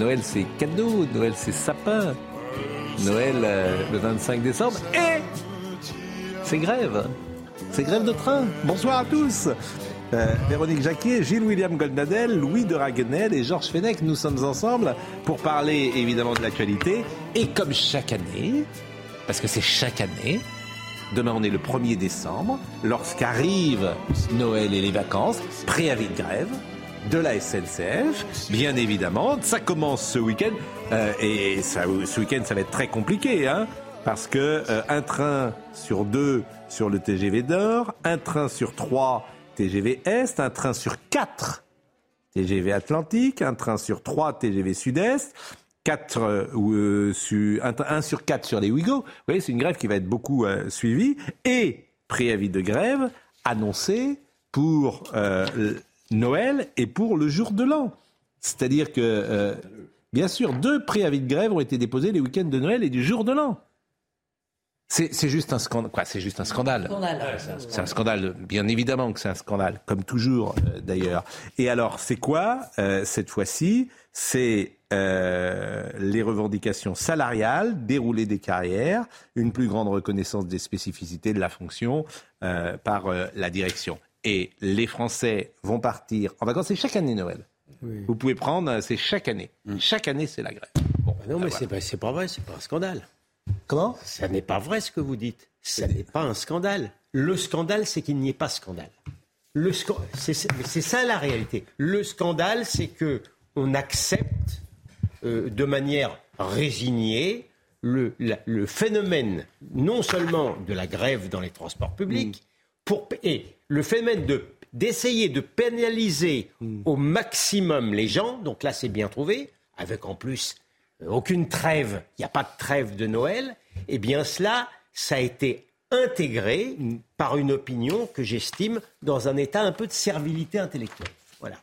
Noël c'est cadeau, Noël c'est sapin, Noël euh, le 25 décembre et c'est grève. C'est grève de train. Bonsoir à tous. Euh, Véronique Jacquier, Gilles-William Goldnadel, Louis de Raguenel et Georges Fenech, nous sommes ensemble pour parler évidemment de l'actualité. Et comme chaque année, parce que c'est chaque année, demain on est le 1er décembre, lorsqu'arrive Noël et les vacances, préavis de grève de la SNCF, bien évidemment. Ça commence ce week-end euh, et ça, ce week-end ça va être très compliqué, hein, parce que euh, un train sur deux sur le TGV Nord, un train sur trois TGV Est, un train sur quatre TGV Atlantique, un train sur trois TGV Sud-Est. 4 euh, euh, sur, un, sur 4 sur les Ouigo. Vous voyez, c'est une grève qui va être beaucoup euh, suivie. Et préavis de grève annoncé pour euh, Noël et pour le jour de l'an. C'est-à-dire que, euh, bien sûr, deux préavis de grève ont été déposés les week-ends de Noël et du jour de l'an. C'est c'est juste un scandale. Quoi, c'est juste un scandale. C'est un scandale, bien évidemment que c'est un scandale, comme toujours euh, d'ailleurs. Et alors, c'est quoi euh, cette fois-ci? C'est euh, les revendications salariales, dérouler des carrières, une plus grande reconnaissance des spécificités de la fonction euh, par la direction. Et les Français vont partir en vacances. C'est chaque année Noël. Vous pouvez prendre, euh, c'est chaque année. Chaque année, c'est la grève. Bon, Non, ben mais voilà. c'est pas, pas vrai, c'est pas un scandale. Comment? Ça n'est pas vrai ce que vous dites. Ça n'est pas un scandale. Le scandale, c'est qu'il n'y ait pas scandale. Le c'est, ça la réalité. Le scandale, c'est que on accepte euh, de manière résignée le, la- le phénomène non seulement de la grève dans les transports publics, pour, et le phénomène de, d'essayer de pénaliser au maximum les gens, donc là c'est bien trouvé, avec en plus euh, aucune trêve, il n'y a pas de trêve de Noël, eh bien cela, ça a été intégré par une opinion que j'estime dans un état un peu de servilité intellectuelle. Voilà.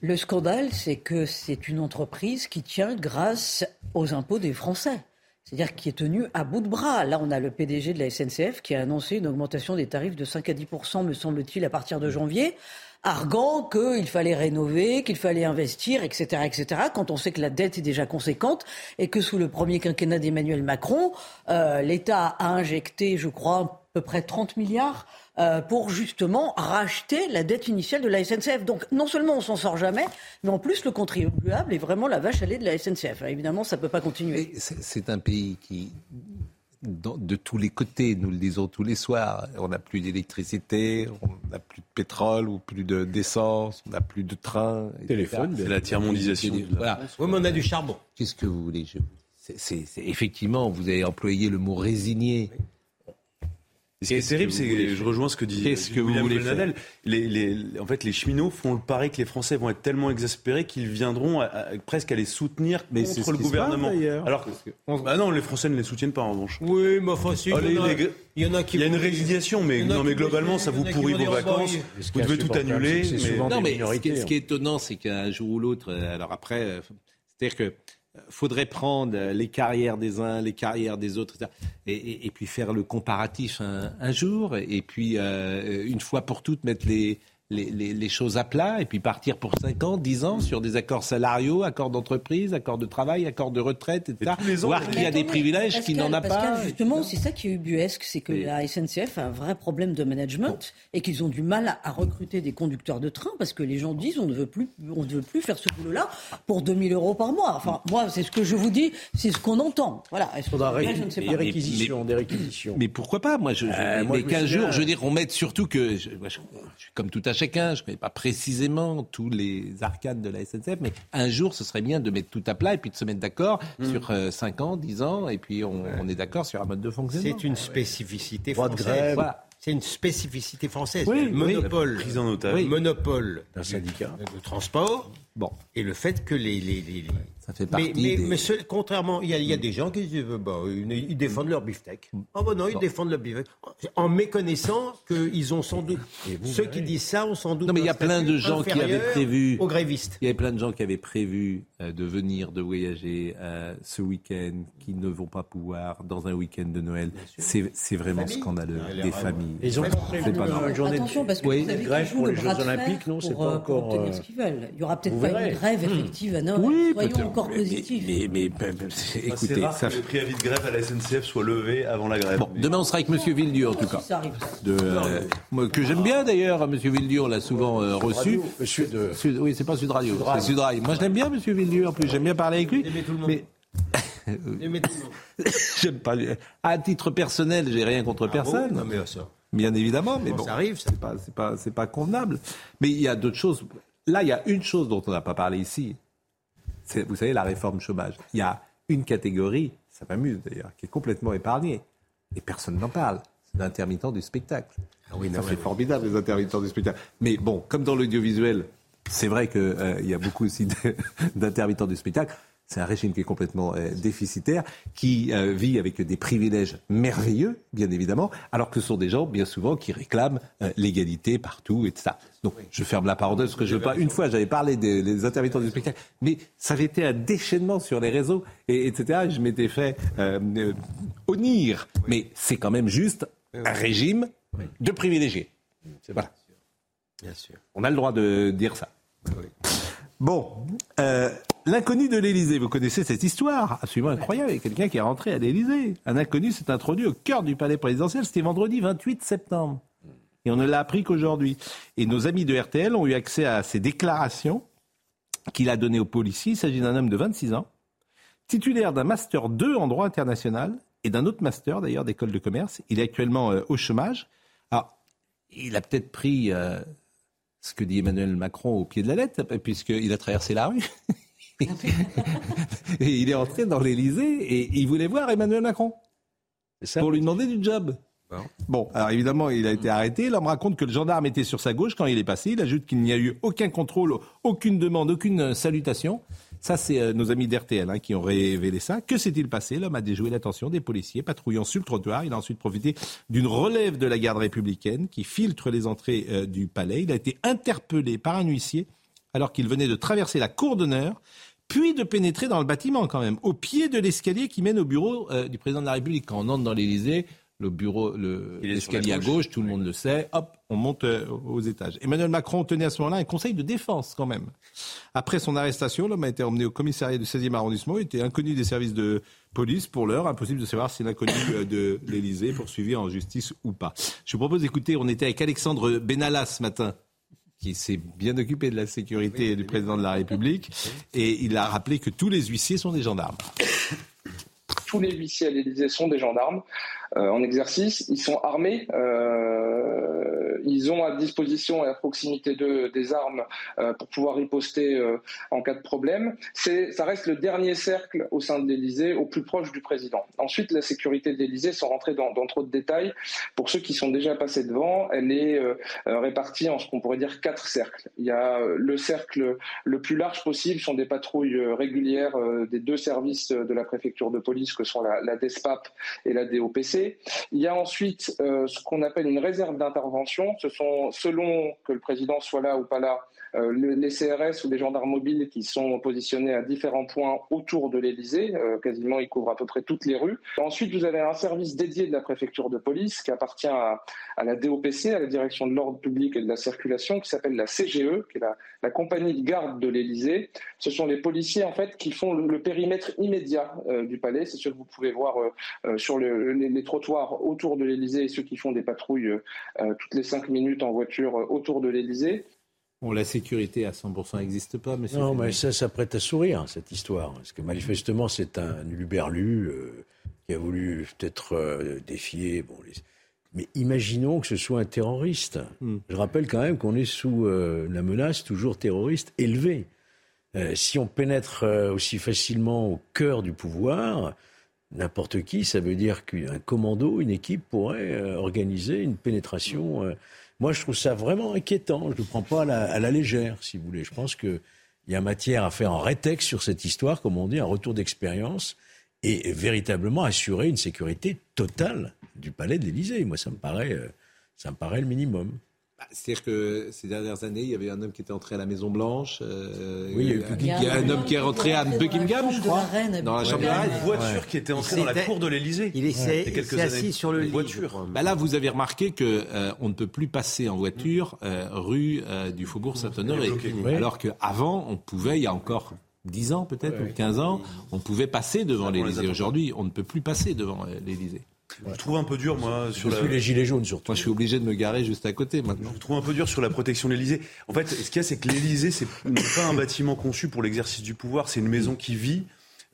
Le scandale, c'est que c'est une entreprise qui tient grâce aux impôts des Français. C'est-à-dire qui est tenue à bout de bras. Là, on a le PDG de la SNCF qui a annoncé une augmentation des tarifs de 5 à 10% me semble-t-il, à partir de janvier, arguant qu'il fallait rénover, qu'il fallait investir, etc., etc., quand on sait que la dette est déjà conséquente et que sous le premier quinquennat d'Emmanuel Macron, euh, l'État a injecté, je crois, peu près 30 milliards euh, pour justement racheter la dette initiale de la SNCF. Donc non seulement on s'en sort jamais, mais en plus le contribuable est vraiment la vache à lait de la SNCF. Alors, évidemment, ça peut pas continuer. C'est un pays qui, dans- de tous les côtés, nous le disons tous les soirs, on n'a plus d'électricité, on n'a plus de pétrole ou plus de- d'essence, on n'a plus de train. Téléphone, c'est la tiers-mondisation la Voilà. Oui, mais on a du charbon. Qu'est-ce que vous voulez je- Effectivement, vous avez employé le mot résigné. Et Ce qui est terrible, c'est vous voulez que je rejoins ce que dit Qu'est-ce que vous William voulez Goldnadel. Les, les- en fait, les cheminots font le pari que les Français vont être tellement exaspérés qu'ils viendront à- à- presque à les soutenir Mais c'est contre ce le qui se gouvernement. passe. Alors, que- bah non, les Français ne les soutiennent pas en revanche. Oui, mais enfin, si, Allez, il, y en a, les gars, il y en a qui Il y a une résiliation, mais, non, mais globalement, ça vous pourrit vos vacances. Vous devez tout annuler. mais- Non, mais ce minorités, qui, est, hein. ce qui est étonnant, c'est qu'un jour ou l'autre, alors après, euh, c'est-à-dire que faudrait prendre euh, les carrières des uns, les carrières des autres, et, puis faire le comparatif un, un jour, et puis euh, une fois pour toutes mettre les, les, les- les choses à plat, et puis partir pour 5 ans, 10 ans sur des accords salariaux, accords d'entreprise, accords de travail, accords de retraite, etc. tous les ans, Voir mais qui a des privilèges, qui Pascal, n'en a Pascal, pas. Justement, c'est ça qui est ubuesque, c'est que Et- la SNCF a un vrai problème de management et qu'ils ont du mal à, recruter des conducteurs de train parce que les gens disent on ne veut plus, on ne veut plus faire ce boulot-là pour 2000 euros par mois. Enfin, moi, c'est ce que je vous dis, c'est ce qu'on entend. Voilà. Est-ce vrai, ré- je ne sais des pas. réquisitions, des réquisitions. Mais pourquoi pas? Moi, je, je- Euh, moi, mais je me 15 souviens- jours, je veux dire, on met surtout que, je, moi, je- je suis comme tout à chacun. Je ne connais pas précisément tous les arcades de la SNCF, mais un jour, ce serait bien de mettre tout à plat et puis de se mettre d'accord Mm. sur 5 ans, 10 ans, et puis on, on est d'accord sur un mode de fonctionnement. C'est une spécificité Droit de française. Voilà. C'est une spécificité française. Oui, le oui. monopole, Prise en otage. oui. monopole Un syndicat. de transport Bon, et le fait que les, les, les- les- ça fait Mais, partie mais, des... mais ce- contrairement, il y, a, il y a des gens qui disent, euh, bah, ils, ils défendent leur beefsteak. Ah bah non, ils défendent leur beefsteak. En méconnaissant qu'ils ont sans doute... Ceux qui disent ça ont sans doute... Non, mais il y a plein de gens qui avaient prévu- Aux grévistes. Il y avait plein de gens qui avaient prévu euh, de venir, de voyager euh, ce week-end, qui ne vont pas pouvoir dans un week-end de Noël. C'est c'est vraiment Famille. scandaleux. Des familles. Ils ont pas prévu une journée de- Attention, parce que Oui, vous savez grève pour les le Jeux Olympiques, non, c'est pas euh, encore, euh, ce qu'ils veulent. Il y aura peut-être pas une grève effective à. Oui, Soyons encore positifs. Mais, mais, mais- C'est écoutez, rare ça que le préavis de grève à la SNCF soit levé avant la grève. Bon, demain on sera avec Monsieur Villedieu en tout Si cas. ça arrive. De, euh, moi, que j'aime bien d'ailleurs, Monsieur Villedieu, on l'a souvent euh, reçu. Monsieur de- Sud- oui, c'est pas Sud Radio, c'est Sud Radio. Moi je l'aime bien, Monsieur Villedieu, en plus, j'aime bien parler avec lui. Tout le monde. Mais Aimez tout le monde. j'aime pas. À titre personnel, j'ai rien contre personne. Ah bon Non mais ça. Bien évidemment, mais Bon, bon, ça arrive, c'est pas, c'est pas, c'est pas convenable. Mais il y a d'autres choses. Là, il y a une chose dont on n'a pas parlé ici. C'est, vous savez, la réforme chômage. Il y a une catégorie, ça m'amuse d'ailleurs, qui est complètement épargnée. Et personne n'en parle. C'est l'intermittent du spectacle. Ah oui, ça, c'est formidable, les intermittents du spectacle. Mais bon, comme dans l'audiovisuel, c'est vrai qu'il y a beaucoup aussi d'intermittents du spectacle. C'est un régime qui est complètement euh, déficitaire, qui euh, vit avec des privilèges merveilleux, bien évidemment, alors que ce sont des gens, bien souvent, qui réclament euh, l'égalité partout, et tout ça. Donc, je ferme la parenthèse, parce que je veux pas... Une fois, j'avais parlé des, des intermittents du spectacle, mais ça avait été un déchaînement sur les réseaux, et, etc. Et je m'étais fait honnir. Mais c'est quand même juste un régime de privilégiés. Voilà. Bien sûr. On a le droit de dire ça. Bon, euh, l'inconnu de l'Élysée, vous connaissez cette histoire absolument incroyable. Il y a quelqu'un qui est rentré à l'Élysée. Un inconnu s'est introduit au cœur du palais présidentiel. C'était vendredi 28 septembre. Et on ne l'a appris qu'aujourd'hui. Et nos amis de RTL ont eu accès à ces déclarations qu'il a données aux policiers. Il s'agit d'un homme de 26 ans, titulaire d'un master 2 en droit international et d'un autre master d'ailleurs d'école de commerce. Il est actuellement euh, au chômage. Alors, il a peut-être pris euh, ce que dit Emmanuel Macron au pied de la lettre, puisqu'il a traversé la rue. et il est entré dans l'Élysée et il voulait voir Emmanuel Macron ça pour lui demander du job. Bon, alors évidemment, il a été arrêté. L'homme raconte que le gendarme était sur sa gauche quand il est passé. Il ajoute qu'il n'y a eu aucun contrôle, aucune demande, aucune salutation. Ça, c'est euh, nos amis d'RTL hein, qui ont révélé ça. Que s'est-il passé? L'homme a déjoué l'attention des policiers patrouillant sur le trottoir. Il a ensuite profité d'une relève de la garde républicaine qui filtre les entrées euh, du palais. Il a été interpellé par un huissier alors qu'il venait de traverser la cour d'honneur puis de pénétrer dans le bâtiment quand même, au pied de l'escalier qui mène au bureau euh, du président de la République. Quand on entre dans l'Élysée, le bureau, le- l'escalier à gauche. tout le monde le sait, hop, on monte euh, aux étages. Emmanuel Macron tenait à ce moment-là un conseil de défense quand même. Après son arrestation, l'homme a été emmené au commissariat du 16e arrondissement, il était inconnu des services de police pour l'heure, impossible de savoir si l'inconnu euh, de l'Élysée poursuivi en justice ou pas. Je vous propose d'écouter, on était avec Alexandre Benalla ce matin qui s'est bien occupé de la sécurité du président de la République, et il a rappelé que tous les huissiers sont des gendarmes. Tous les huissiers à l'Élysée sont des gendarmes euh, en exercice. Ils sont armés. Euh, ils ont à disposition et à proximité d'eux des armes euh, pour pouvoir riposter euh, en cas de problème. Ça reste le dernier cercle au sein de l'Élysée, au plus proche du président. Ensuite, la sécurité de l'Élysée, sans rentrer dans, trop de détails, pour ceux qui sont déjà passés devant, elle est euh, euh, répartie en ce qu'on pourrait dire quatre cercles. Il y a euh, le cercle le plus large possible, sont des patrouilles euh, régulières euh, des deux services euh, de la préfecture de police que sont la, la DESPAP et la DOPC. Il y a ensuite euh, ce qu'on appelle une réserve d'intervention. Ce sont, selon que le président soit là ou pas là, euh, le- les CRS ou les gendarmes mobiles qui sont positionnés à différents points autour de l'Élysée. Euh, quasiment, ils couvrent à peu près toutes les rues. Ensuite, vous avez un service dédié de la préfecture de police qui appartient à, la DOPC, à la direction de l'ordre public et de la circulation, qui s'appelle la CGE, qui est la, compagnie de garde de l'Élysée. Ce sont les policiers en fait qui font le, périmètre immédiat euh, du palais. C'est ce que vous pouvez voir sur le- les, les trottoirs autour de l'Élysée et ceux qui font des patrouilles toutes les cinq minutes en voiture euh, autour de l'Élysée. Bon, la sécurité à 100% n'existe pas. Non, mais ça, ça prête à sourire, cette histoire. Parce que manifestement, c'est un luberlu euh, qui a voulu peut-être euh, défier bon, les, Mais imaginons que ce soit un terroriste. Je rappelle quand même qu'on est sous euh, la menace toujours terroriste élevée. Euh, si on pénètre euh, aussi facilement au cœur du pouvoir, n'importe qui, ça veut dire qu'un commando, une équipe pourrait euh, organiser une pénétration. euh. Moi, je trouve ça vraiment inquiétant. Je ne le prends pas à la, légère, si vous voulez. Je pense qu'il y a matière à faire un rétexte sur cette histoire, comme on dit, un retour d'expérience, et véritablement assurer une sécurité totale du palais de l'Élysée. Moi, ça me paraît, euh, ça me paraît le minimum. Bah, C'est-à-dire que ces dernières années, il y avait un homme qui était entré à la Maison Blanche. euh, Oui, il y a eu il y a un homme qui est rentré à Buckingham, je crois, dans la chambre de la Une voiture qui était entrée dans la cour de l'Élysée. Il essaie- il s'est assis sur le lit. voiture. Bah là, vous avez remarqué que euh, on ne peut plus passer en voiture euh, rue euh, du Faubourg Saint-Honoré, bloqué. Oui. alors qu'avant, on pouvait, il y a encore 10 ans peut-être, ou 15 ans, on pouvait passer devant l'Élysée. Aujourd'hui, on ne peut plus passer devant euh, l'Élysée. Je trouve un peu dur, moi, sur la, Depuis les gilets jaunes surtout. Moi, je suis obligé de me garer juste à côté maintenant. Je trouve un peu dur sur la protection de l'Élysée. En fait, ce qu'il y a, c'est que l'Élysée, c'est n'est pas un bâtiment conçu pour l'exercice du pouvoir. C'est une maison qui vit.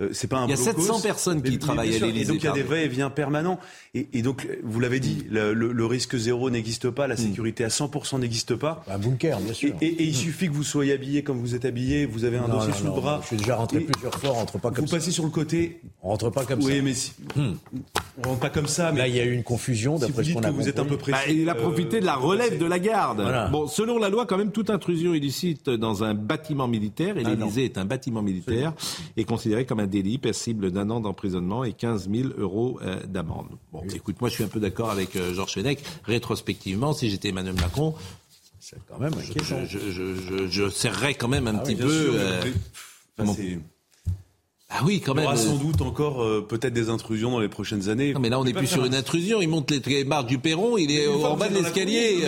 Euh, c'est pas un Il y a blocos. 700 personnes qui Mais- mais travaillent bien à l'Élysée, Et donc il y a des va-et-vient permanents. Et, et donc, vous l'avez dit, le, le- le risque zéro n'existe pas, Hmm. la sécurité à 100% n'existe pas. Un bunker, bien sûr. et- et il suffit que vous soyez habillé comme vous êtes habillé, vous avez un Non, dossier non, sous non, le bras. Je suis déjà rentré plusieurs fois, on rentre pas comme Vous ça. passez sur le côté. On rentre pas comme oui, ça. Hmm. mais si, on rentre pas comme ça. Mais Là, il y a eu une confusion, si vous d'après ce dites qu'on que a vous êtes un peu pressé, Bah, il a euh, profité de la relève de la garde. Voilà. Bon, selon la loi, quand même, toute intrusion illicite dans un bâtiment militaire, et Ah, l'Élysée est un bâtiment militaire, est considéré comme un délit passible d'un an d'emprisonnement et 15 000 euros euh, d'amende. Bon, écoute, moi, je suis un peu d'accord avec euh, Georges Fenech. Rétrospectivement, si j'étais Emmanuel Macron, quand même je, je, je, je- je serrerais quand même un petit bien peu. euh, enfin, Ah oui, quand Il y même. aura sans doute encore euh, peut-être des intrusions dans les prochaines années. Non, mais là, on n'est plus sur un- une intrusion. Il monte les, marches du perron, il est en bas de l'escalier.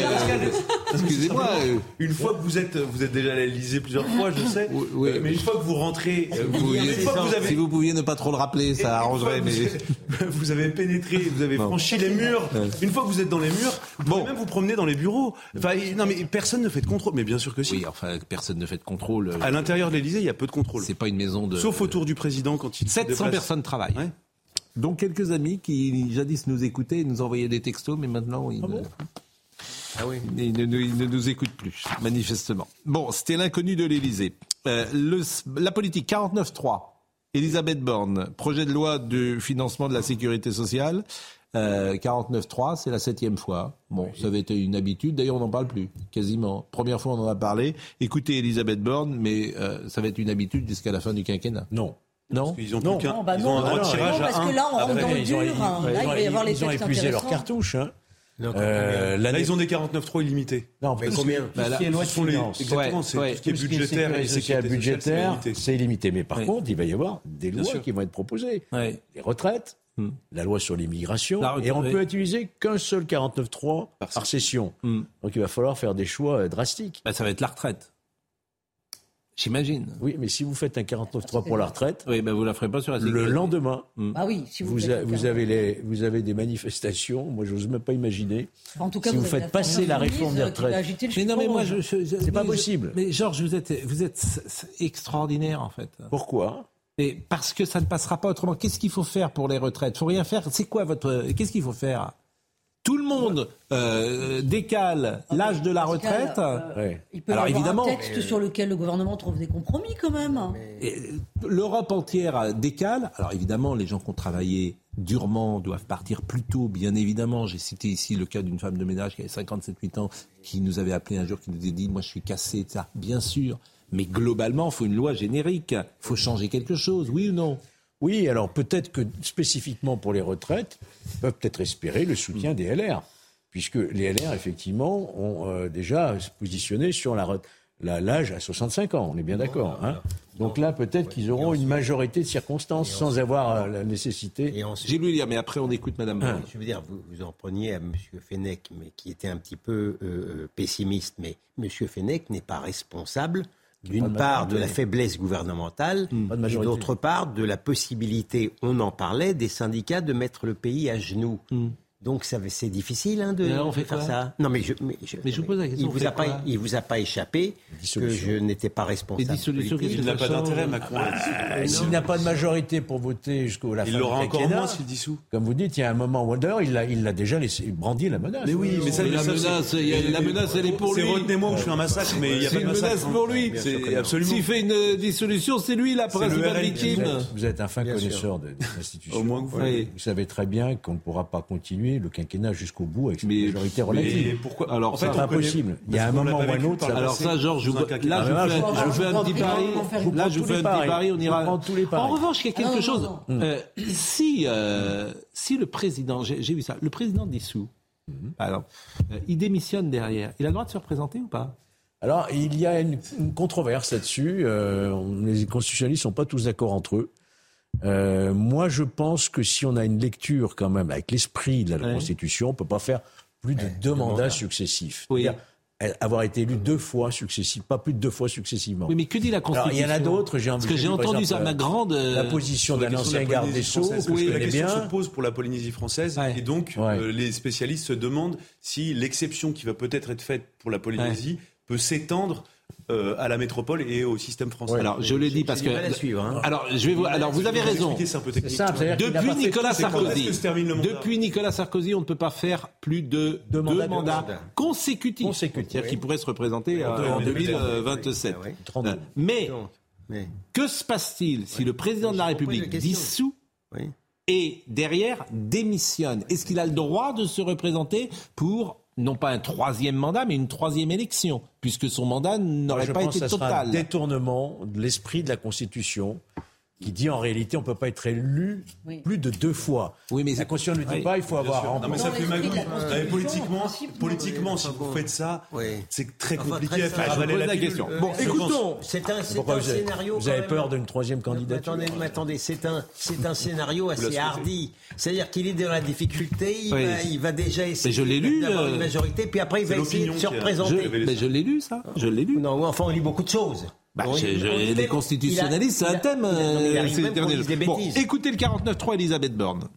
Excusez-moi. euh, Une fois que vous êtes, vous êtes déjà à l'Elysée plusieurs fois, je sais. Oui, oui. Euh, mais une fois que vous rentrez, euh, vous- une fois que vous avez, Si vous pouviez ne pas trop le rappeler, ça arrangerait. Mais... vous, avez pénétré, vous avez Non. franchi les murs. Une fois que vous êtes dans les murs, vous Bon. pouvez même vous promener dans les bureaux. Enfin, non, mais personne ne fait de contrôle. Mais bien sûr que si. Oui, enfin, personne ne fait de contrôle. À l'intérieur de l'Elysée, il y a peu de contrôle. C'est pas une maison de. Sauf autour du président quand il se 700 déplace. personnes travaillent. Ouais. dont quelques amis qui jadis nous écoutaient et nous envoyaient des textos, mais maintenant ils, ne, ils ne nous- ils ne nous écoutent plus, manifestement. Bon, c'était l'inconnu de l'Élysée. Euh, le- la politique 49.3, Elisabeth Borne, projet de loi de financement de la sécurité sociale. Euh, 49.3, c'est la septième fois. Bon, ça avait été une habitude. D'ailleurs, on n'en parle plus, quasiment. Première fois, on en a parlé. Écoutez Elisabeth Borne, mais euh, ça va être une habitude jusqu'à la fin du quinquennat. Non. Non? Ils ont Non. Non, bah ils non, ont un droit de non, tirage non, à parce un. que là, on rentre Après, dans le ils hein. Là, il ils ont textes épuisé leurs cartouches. Hein. Donc, Euh, Là, ils ont des 49.3 illimités. Non, Mais combien? Bah, ce là, sont les-. Exactement, c'est Ouais, tout ce qui est Tout ce qui est budgétaire et sécurité c'est budgétaire, limité. c'est limité. Mais par Ouais. contre, il va y avoir des Bien lois sûr. qui vont être proposées. Les retraites, Hmm. la loi sur l'immigration, et on oui. peut utiliser qu'un seul 49.3 par, Par session. Hmm. Donc il va falloir faire des choix euh, drastiques. Bah, ça va être la retraite. J'imagine. Oui, mais si vous faites un 49.3 pour la retraite, Oui, ben vous la ferez pas sur la le lendemain, Ah oui, si vous, vous, a- vous, avez les, vous avez des manifestations. Moi, j'ose même pas imaginer. En tout cas, si vous avez faites passer la réforme des euh, retraites. Mais non, mais moi, je, je- je- C'est pas je- possible. mais Georges, vous êtes, vous êtes extraordinaire en fait. Pourquoi? Et parce que ça ne passera pas autrement. Qu'est-ce qu'il faut faire pour les retraites? Faut rien faire. C'est quoi votre Qu'est-ce qu'il faut faire? Tout le monde euh, décale l'âge de la cas, retraite. euh. Il peut y avoir évidemment, un texte sur lequel le gouvernement trouve des compromis quand même. L'Europe entière décale. Alors évidemment, les gens qui ont travaillé durement doivent partir plus tôt, bien évidemment. J'ai cité ici le cas d'une femme de ménage qui avait 57-8 ans, qui nous avait appelé un jour, qui nous a dit, moi je suis cassé, ça. Bien sûr. Mais globalement, il faut une loi générique. Il faut changer quelque chose, oui ou non? Oui, alors peut-être que spécifiquement pour les retraites, ils peuvent peut-être espérer le soutien des LR, puisque les LR, effectivement, ont euh, déjà se positionné sur la re- la- l'âge à 65 ans, on est bien d'accord. hein. Donc là, peut-être qu'ils auront une majorité de circonstances sans avoir euh, la nécessité. J'ai lu lire, mais après on écoute Madame. Je veux dire, vous, vous en preniez à M. Fenech, mais qui était un petit peu euh, pessimiste. Mais M. Fenech n'est pas responsable, d'une part, de la faiblesse gouvernementale, de et d'autre part, de la possibilité, on en parlait, des syndicats de mettre le pays à genoux. Donc ça, c'est difficile hein, de, on fait faire quoi ça. Non, mais je, mais je, Mais je vous pose la question, Il vous a pas, il vous a pas échappé que je n'étais pas responsable. Politique. Il n'a pas d'intérêt, Macron. Euh, S'il n'a pas de majorité pour voter jusqu'au la fin Il l'aura encore moins s'il dissout. Comme vous dites, il y a un moment où d'ailleurs il l'a, il l'a déjà laissé brandi la menace. Mais oui, mais ça, Mais la ça, c'est- menace, il y la menace, elle est pour C'est lui. retenez-moi ou je fais un massacre, mais il n'y a C'est pas de une massacre. menace hein. pour lui. C'est absolument. S'il fait une dissolution, c'est lui la le principale victime. êtes, vous êtes un fin connaisseur de- des institutions. Au moins que. Vous savez très bien qu'on ne pourra pas continuer le quinquennat jusqu'au bout avec cette Mais- majorité Mais relative. pourquoi Alors, En ça, fait, c'est impossible. Il y a un moment ou un autre, ça Alors ça, Georges, je, là, je fais, là, je vous fais un petit pari. Là, je fais un petit pari. On ira. En revanche, il y a quelque chose. Euh, si, euh, si le président, j'ai vu ça, le président dissout, par exemple, euh, il démissionne derrière, il a le droit de se représenter ou pas? Alors, il y a une, une controverse là-dessus. Euh, les constitutionnalistes sont pas tous d'accord entre eux. Euh, moi, je pense que si on a une lecture quand même avec l'esprit de la. Constitution, on peut pas faire plus de deux mandats successifs. Oui. Euh, avoir été élu deux fois successivement, pas plus de deux fois successivement. Oui, mais que dit la Alors, Constitution il y en a d'autres. J'ai Parce que j'ai entendu exemple, ça, ma grande. euh, La position d'un ancien garde des Sceaux, française, que la question bien. se pose pour la Polynésie française Ouais. et donc Ouais. euh, les spécialistes se demandent si l'exception qui va peut-être être faite pour la Polynésie peut s'étendre euh, à la métropole et au système français. Alors, je le dis parce que. suivre, hein. Alors, je vais vous. Alors, vous avez raison. C'est un peu technique. Simple, Depuis Nicolas Sarkozy, depuis Nicolas Sarkozy, on ne peut pas faire plus de deux, mandats, deux mandats mandats. consécutifs. Consécutifs, C'est-à-dire oui. qu'il pourrait se représenter euh, Ouais, en mais 2027. Ah ouais. 32. Mais Donc, mais, que se passe-t-il si le président de la République dissout oui. et derrière démissionne? Est-ce qu'il a le droit de se représenter pour non pas un troisième mandat, mais une troisième élection, puisque son mandat n'aurait pas pense été que ça sera un total. détournement de l'esprit de la Constitution qui dit en réalité on ne peut pas être élu Oui. plus de deux fois. Oui, mais la Constitution ne le dit Oui, pas, il faut Bien avoir Non, mais ça fait de la magouille. Euh, Politiquement, Oui, si vous bon. faites ça, Oui. c'est très Enfin, compliqué très à faire avaler la question. Euh, Bon, écoutons. C'est un, Pourquoi un vous avez, scénario. vous avez peur d'une troisième Mais candidature attendez, mais attendez, c'est un, c'est un scénario assez hardi. C'est-à-dire qu'il est dans la difficulté, il, Oui. va, il va déjà essayer d'avoir euh, une majorité, puis après il va essayer de se représenter. Mais je l'ai lu, ça. Je l'ai lu. Non, enfin, on lit beaucoup de choses. Bah, les constitutionnalistes, c'est un thème. euh, écoutez le 49.3, Elisabeth Borne.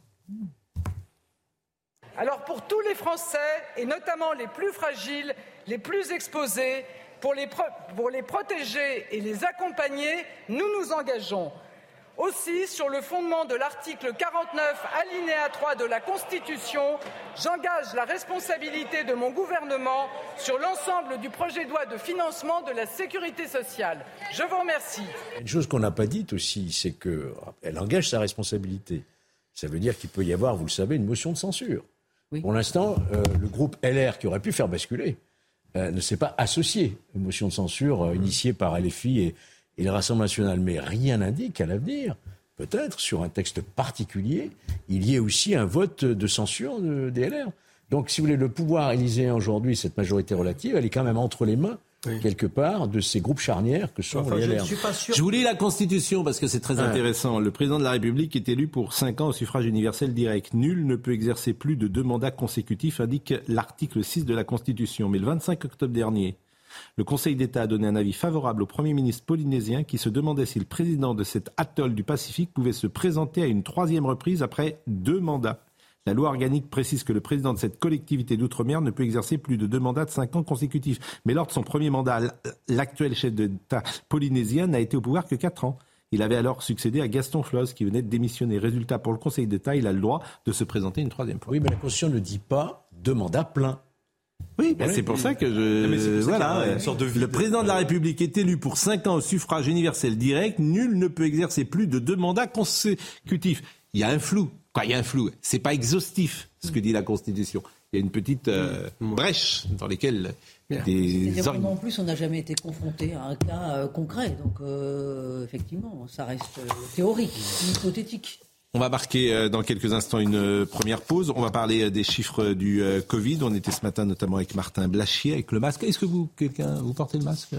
Alors pour tous les Français, et notamment les plus fragiles, les plus exposés, pour les, pro- pour les protéger et les accompagner, nous nous engageons. Aussi, sur le fondement de l'article 49, alinéa 3 de la Constitution, j'engage la responsabilité de mon gouvernement sur l'ensemble du projet de loi de financement de la sécurité sociale. Je vous remercie. Une chose qu'on n'a pas dite aussi, c'est qu'elle engage sa responsabilité. Ça veut dire qu'il peut y avoir, vous le savez, une motion de censure. Oui. Pour l'instant, euh, le groupe LR, qui aurait pu faire basculer, euh, ne s'est pas associé à une motion de censure euh, initiée par LFI et, et le Rassemblement national. Mais rien n'indique qu'à l'avenir, peut-être sur un texte particulier, il y ait aussi un vote de censure de, des LR. Donc, si vous voulez, le pouvoir élyséen aujourd'hui, cette majorité relative, elle est quand même entre les mains, quelque part, de ces groupes charnières que sont Enfin, les LR. suis pas sûr. Je vous lis la Constitution parce que c'est très Ouais. intéressant. Le président de la République est élu pour 5 ans au suffrage universel direct. Nul ne peut exercer plus de deux mandats consécutifs, indique l'article 6 de la Constitution. Mais le 25 octobre dernier, le Conseil d'État a donné un avis favorable au Premier ministre polynésien qui se demandait si le président de cet atoll du Pacifique pouvait se présenter à une troisième reprise après deux mandats. La loi organique précise que le président de cette collectivité d'outre-mer ne peut exercer plus de deux mandats de cinq ans consécutifs. Mais lors de son premier mandat, l'actuel chef d'État polynésien n'a été au pouvoir que quatre ans. Il avait alors succédé à Gaston Floss qui venait de démissionner. Résultat, pour le Conseil d'État, il a le droit de se présenter une troisième fois. Oui, mais la Constitution ne dit pas deux mandats pleins. Oui, ben c'est pour ça que je. Non, mais c'est pour ça voilà. qu'il y a une sorte de vide. le président de la République est élu pour 5 ans au suffrage universel direct. Nul ne peut exercer plus de deux mandats consécutifs. Il y a un flou. Quoi, il y a un flou. C'est pas exhaustif, ce que dit la Constitution. Il y a une petite euh, brèche dans laquelle des organes. non plus, on n'a jamais été confronté à un cas euh, concret. Donc, euh, effectivement, ça reste euh, théorique, hypothétique. On va marquer euh, dans quelques instants une euh, première pause. On va parler euh, des chiffres du Covid. On était ce matin notamment avec Martin Blachier, avec le masque. Est-ce que vous, quelqu'un, vous portez le masque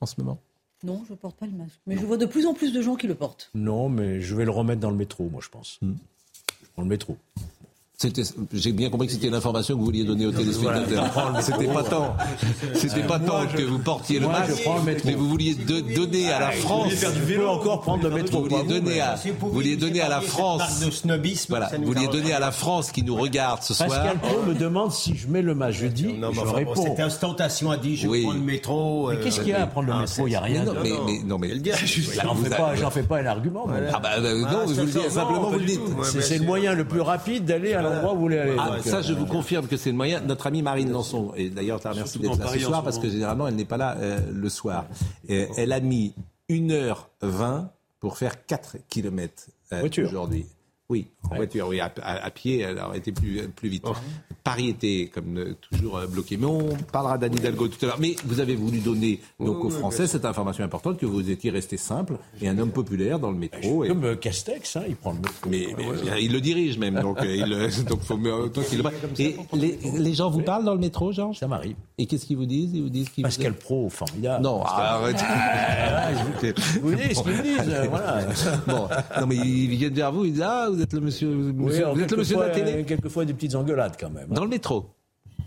en ce moment? Non, je ne porte pas le masque. Mais je vois de plus en plus de gens qui le portent. Non, mais je vais le remettre dans le métro, moi, je pense. Je prends le métro. C'était- J'ai bien compris que c'était l'information que vous vouliez donner aux téléspectateurs. C'était pas tant, c'était pas tant que vous portiez le masque, prends le métro. mais vous vouliez de- donner à la France. Je peux encore prendre le métro. Vous vouliez donner à, vous vouliez donner à la France. de snobisme, Voilà, vous vouliez donner à la France qui nous regarde ce soir. Pascal Pro me demande si je mets le masque. Je dis, Non, mais je réponds. cette ostentation a dit je Oui. prends le métro. Mais euh, qu'est-ce qu'il y a à prendre le ah, métro? Il n'y a rien. Mais non, mais, mais- non, mais le dire. J'en vous fais, pas, un argument. Ah bah, bah, non, Ah, vous le ça, simplement, vous le du dites. C'est le moyen le plus rapide d'aller à l'endroit où vous voulez aller. Ah, Donc, ça, euh, je vous confirme que c'est le moyen. Notre amie Marine Lançon, et d'ailleurs, je la remercie d'être là ce Paris soir ce parce que généralement, elle n'est pas là euh, le soir. Et elle a mis 1h20 pour faire 4 km Voiture. aujourd'hui. Oui, en voiture, oui. À, à- à pied, elle aurait été plus, plus vite. Paris était, comme euh, toujours, euh, bloqué. Mais on parlera d'Anne Hidalgo tout à l'heure. Mais vous avez voulu donner donc aux Français cette information importante que vous étiez resté simple et un homme populaire dans le métro. Et- Comme euh, Castex, hein, il prend le métro. mais, mais il le dirige même, donc il, donc faut autant qu'il le Et les, les gens vous parlent dans le métro, Georges? Ça m'arrive. Et qu'est-ce qu'ils vous disent? Ils vous disent qu'ils Pascal Pro, formidable. Non, arrête. Vous voyez ce qu'ils disent, voilà. bon, non mais ils viennent vers vous, ils disent ah vous êtes le monsieur, Oui, monsieur- alors, vous êtes le monsieur de la télé euh, Quelquefois des petites engueulades quand même. hein. dans le métro.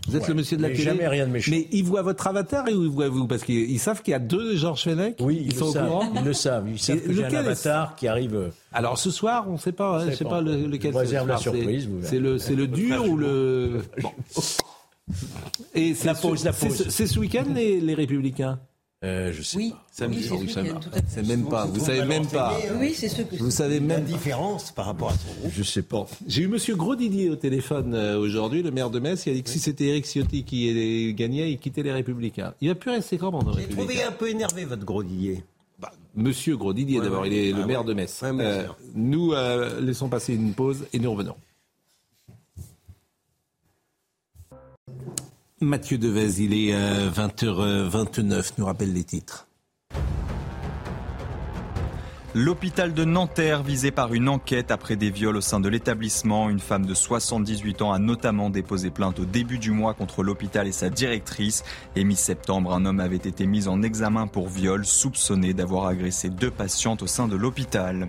Vous êtes Ouais, le monsieur de la télé. jamais rien de méchant. Mais ils voient votre avatar et ils voient vous? Parce qu'ils ils savent qu'il y a deux Georges Fenech. Oui, ils, ils, sont au savent, courant. ils le savent. Ils savent Et que j'ai un avatar qui arrive. euh, Alors ce soir, on ne sait pas, hein, On je sait sais pas. le- lequel. Je réserve la surprise, c'est- vous le, c'est le dur ou le. Bon. Et c'est La ce- pause, la c'est pause. ce- C'est ce week-end les, les Républicains? Euh, je sais Oui, pas. Samedi, oui, c'est oui, même pas. Vous savez même pas. Oui, c'est ce que Vous savez même pas. L'indifférence par rapport à son groupe. Je sais pas. J'ai eu Monsieur Gros Didier au téléphone euh, aujourd'hui, le maire de Metz. Il a dit que si c'était Éric Ciotti qui est- gagnait, il quittait les Républicains. Il va plus rester comment dans les J'ai trouvé Républicains un peu énervé votre gros Didier. Bah, Monsieur Gros Didier Ouais, d'abord, ouais. il est le Ah, maire ouais. de Metz. Euh, sûr. nous euh, laissons passer une pause et nous revenons. Mathieu Devez, il est euh, 20h29, nous rappelle les titres. L'hôpital de Nanterre visé par une enquête après des viols au sein de l'établissement. Une femme de 78 ans a notamment déposé plainte au début du mois contre l'hôpital et sa directrice. Et mi-septembre, un homme avait été mis en examen pour viol, soupçonné d'avoir agressé deux patientes au sein de l'hôpital.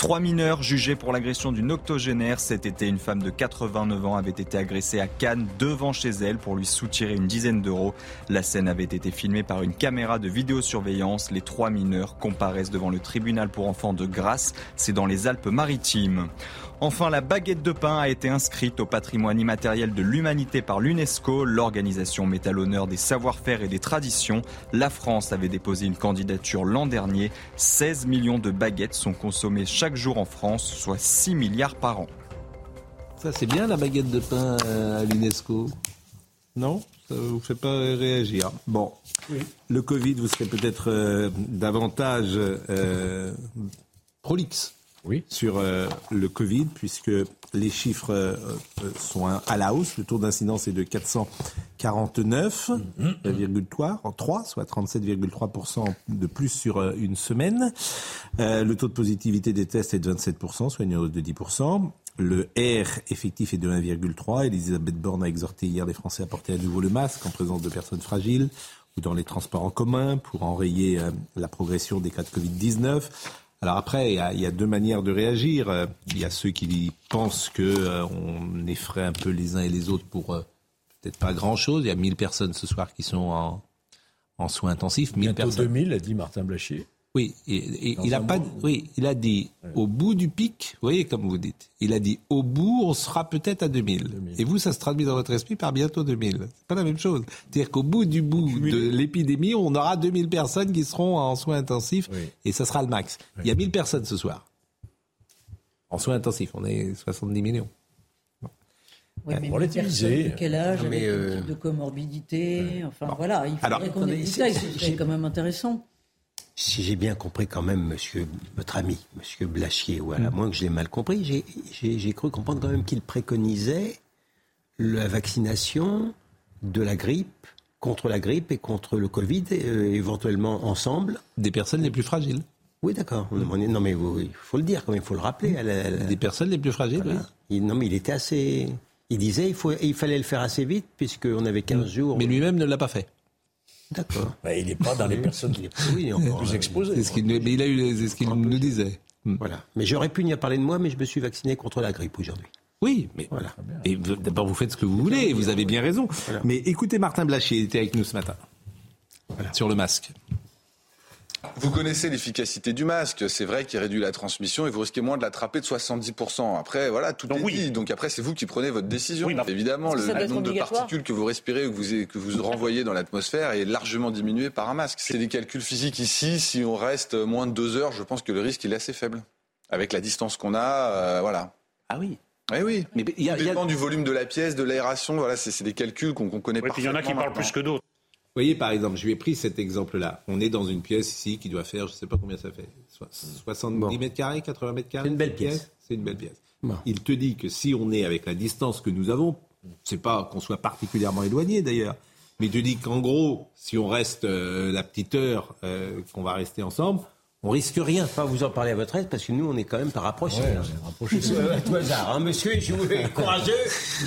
Trois mineurs jugés pour l'agression d'une octogénaire. Cet été, une femme de 89 ans avait été agressée à Cannes devant chez elle pour lui soutirer une dizaine d'euros. La scène avait été filmée par une caméra de vidéosurveillance. Les trois mineurs comparaissent devant le tribunal pour enfants de Grasse. C'est dans les Alpes-Maritimes. Enfin, la baguette de pain a été inscrite au patrimoine immatériel de l'humanité par l'UNESCO. L'organisation met à l'honneur des savoir-faire et des traditions. La France avait déposé une candidature l'an dernier. 16 millions de baguettes sont consommées chaque jour en France, soit 6 milliards par an. Ça, c'est bien la baguette de pain euh, à l'UNESCO. Non? Ça vous fait pas réagir. Bon. Le Covid, vous serez peut-être euh, davantage euh, prolixe Oui. sur euh, le Covid, puisque les chiffres euh, euh, sont à la hausse. Le taux d'incidence est de 449,3, en 3, soit 37,3% de plus sur euh, une semaine. Le taux de positivité des tests est de 27%, soit une hausse de 10%. Le R effectif est de 1,3. Elisabeth Borne a exhorté hier les Français à porter à nouveau le masque en présence de personnes fragiles ou dans les transports en commun pour enrayer la progression des cas de Covid-19. Alors après, il y, a, il y a deux manières de réagir. Euh, Il y a ceux qui pensent que euh, on effraie un peu les uns et les autres pour euh, peut-être pas grand-chose. Il y a 1000 personnes ce soir qui sont en, en soins intensifs. 1000 Bientôt personnes. 2000, a dit Martin Blachier. Oui, et, et Dans il a pas, mois. oui, il a dit au bout du pic, vous voyez comme vous dites, il a dit au bout on sera peut-être à 2000. 2000. Et vous, ça se traduit dans votre esprit par bientôt 2000. C'est pas la même chose. C'est-à-dire qu'au bout du bout de l'épidémie, on aura 2000 personnes qui seront en soins intensifs Oui. et ça sera le max. Il y a 1000 personnes ce soir en soins intensifs. On est 70 millions. Oui, mais de quel âge, Non, mais, avec quel euh, type de comorbidité, enfin voilà, il faudrait qu'on ait des c'est- quand même intéressant. Si j'ai bien compris quand même, monsieur, votre ami, monsieur Blachier, ou à la moins que je l'ai mal compris, j'ai- cru comprendre quand même qu'il préconisait la vaccination de la grippe, contre la grippe et contre le Covid, euh, éventuellement ensemble. Des personnes les plus fragiles. Oui, d'accord. Non, mais il faut le dire quand même, il faut le rappeler. à la- à la- Des personnes les plus fragiles, Voilà. oui. Il- non, mais il était assez. Il disait il, faut, il fallait le faire assez vite, puisqu'on avait 15 jours. Mais lui-même ne l'a pas fait. D'accord. Bah, il n'est pas dans les personnes est encore, plus euh, exposées. C'est ce qu'il, mais il a eu, c'est ce qu'il nous disait. Hmm. Voilà. Mais j'aurais pu y parler de moi, mais je me suis vacciné contre la grippe aujourd'hui. Oui, mais voilà. Et d'abord, vous faites ce que vous voulez, et vous avez bien raison. Mais écoutez, Martin Blachier il était avec nous ce matin sur le masque. Vous connaissez l'efficacité du masque. C'est vrai qu'il réduit la transmission et vous risquez moins de l'attraper de 70%. Après, voilà, tout est dit. Donc après, c'est vous qui prenez votre décision. Évidemment, le, le nombre de particules que vous respirez ou que vous, que vous renvoyez dans l'atmosphère est largement diminué par un masque. C'est des calculs physiques ici. Si on reste moins de deux heures, je pense que le risque il est assez faible. Avec la distance qu'on a, euh, voilà. Ah oui Oui, oui. Mais il y a- Tout dépend du volume de la pièce, de l'aération. Voilà, c'est des calculs qu'on connaît Oui, puis il y en a qui parlent plus que d'autres. Vous voyez, par exemple, je lui ai pris cet exemple-là. On est dans une pièce ici qui doit faire, je ne sais pas combien ça fait, so- 70 mètres carrés, 80 mètres carrés C'est une belle pièce. C'est une belle pièce. Il te dit que si on est avec la distance que nous avons, c'est pas qu'on soit particulièrement éloigné d'ailleurs, mais il te dit qu'en gros, si on reste euh, la petite heure euh, qu'on va rester ensemble, on risque rien. Pas vous en parler à votre aise parce que nous on est quand même pas rapprochés. hein. Euh, à tout hasard, hein, monsieur est joué, courageux,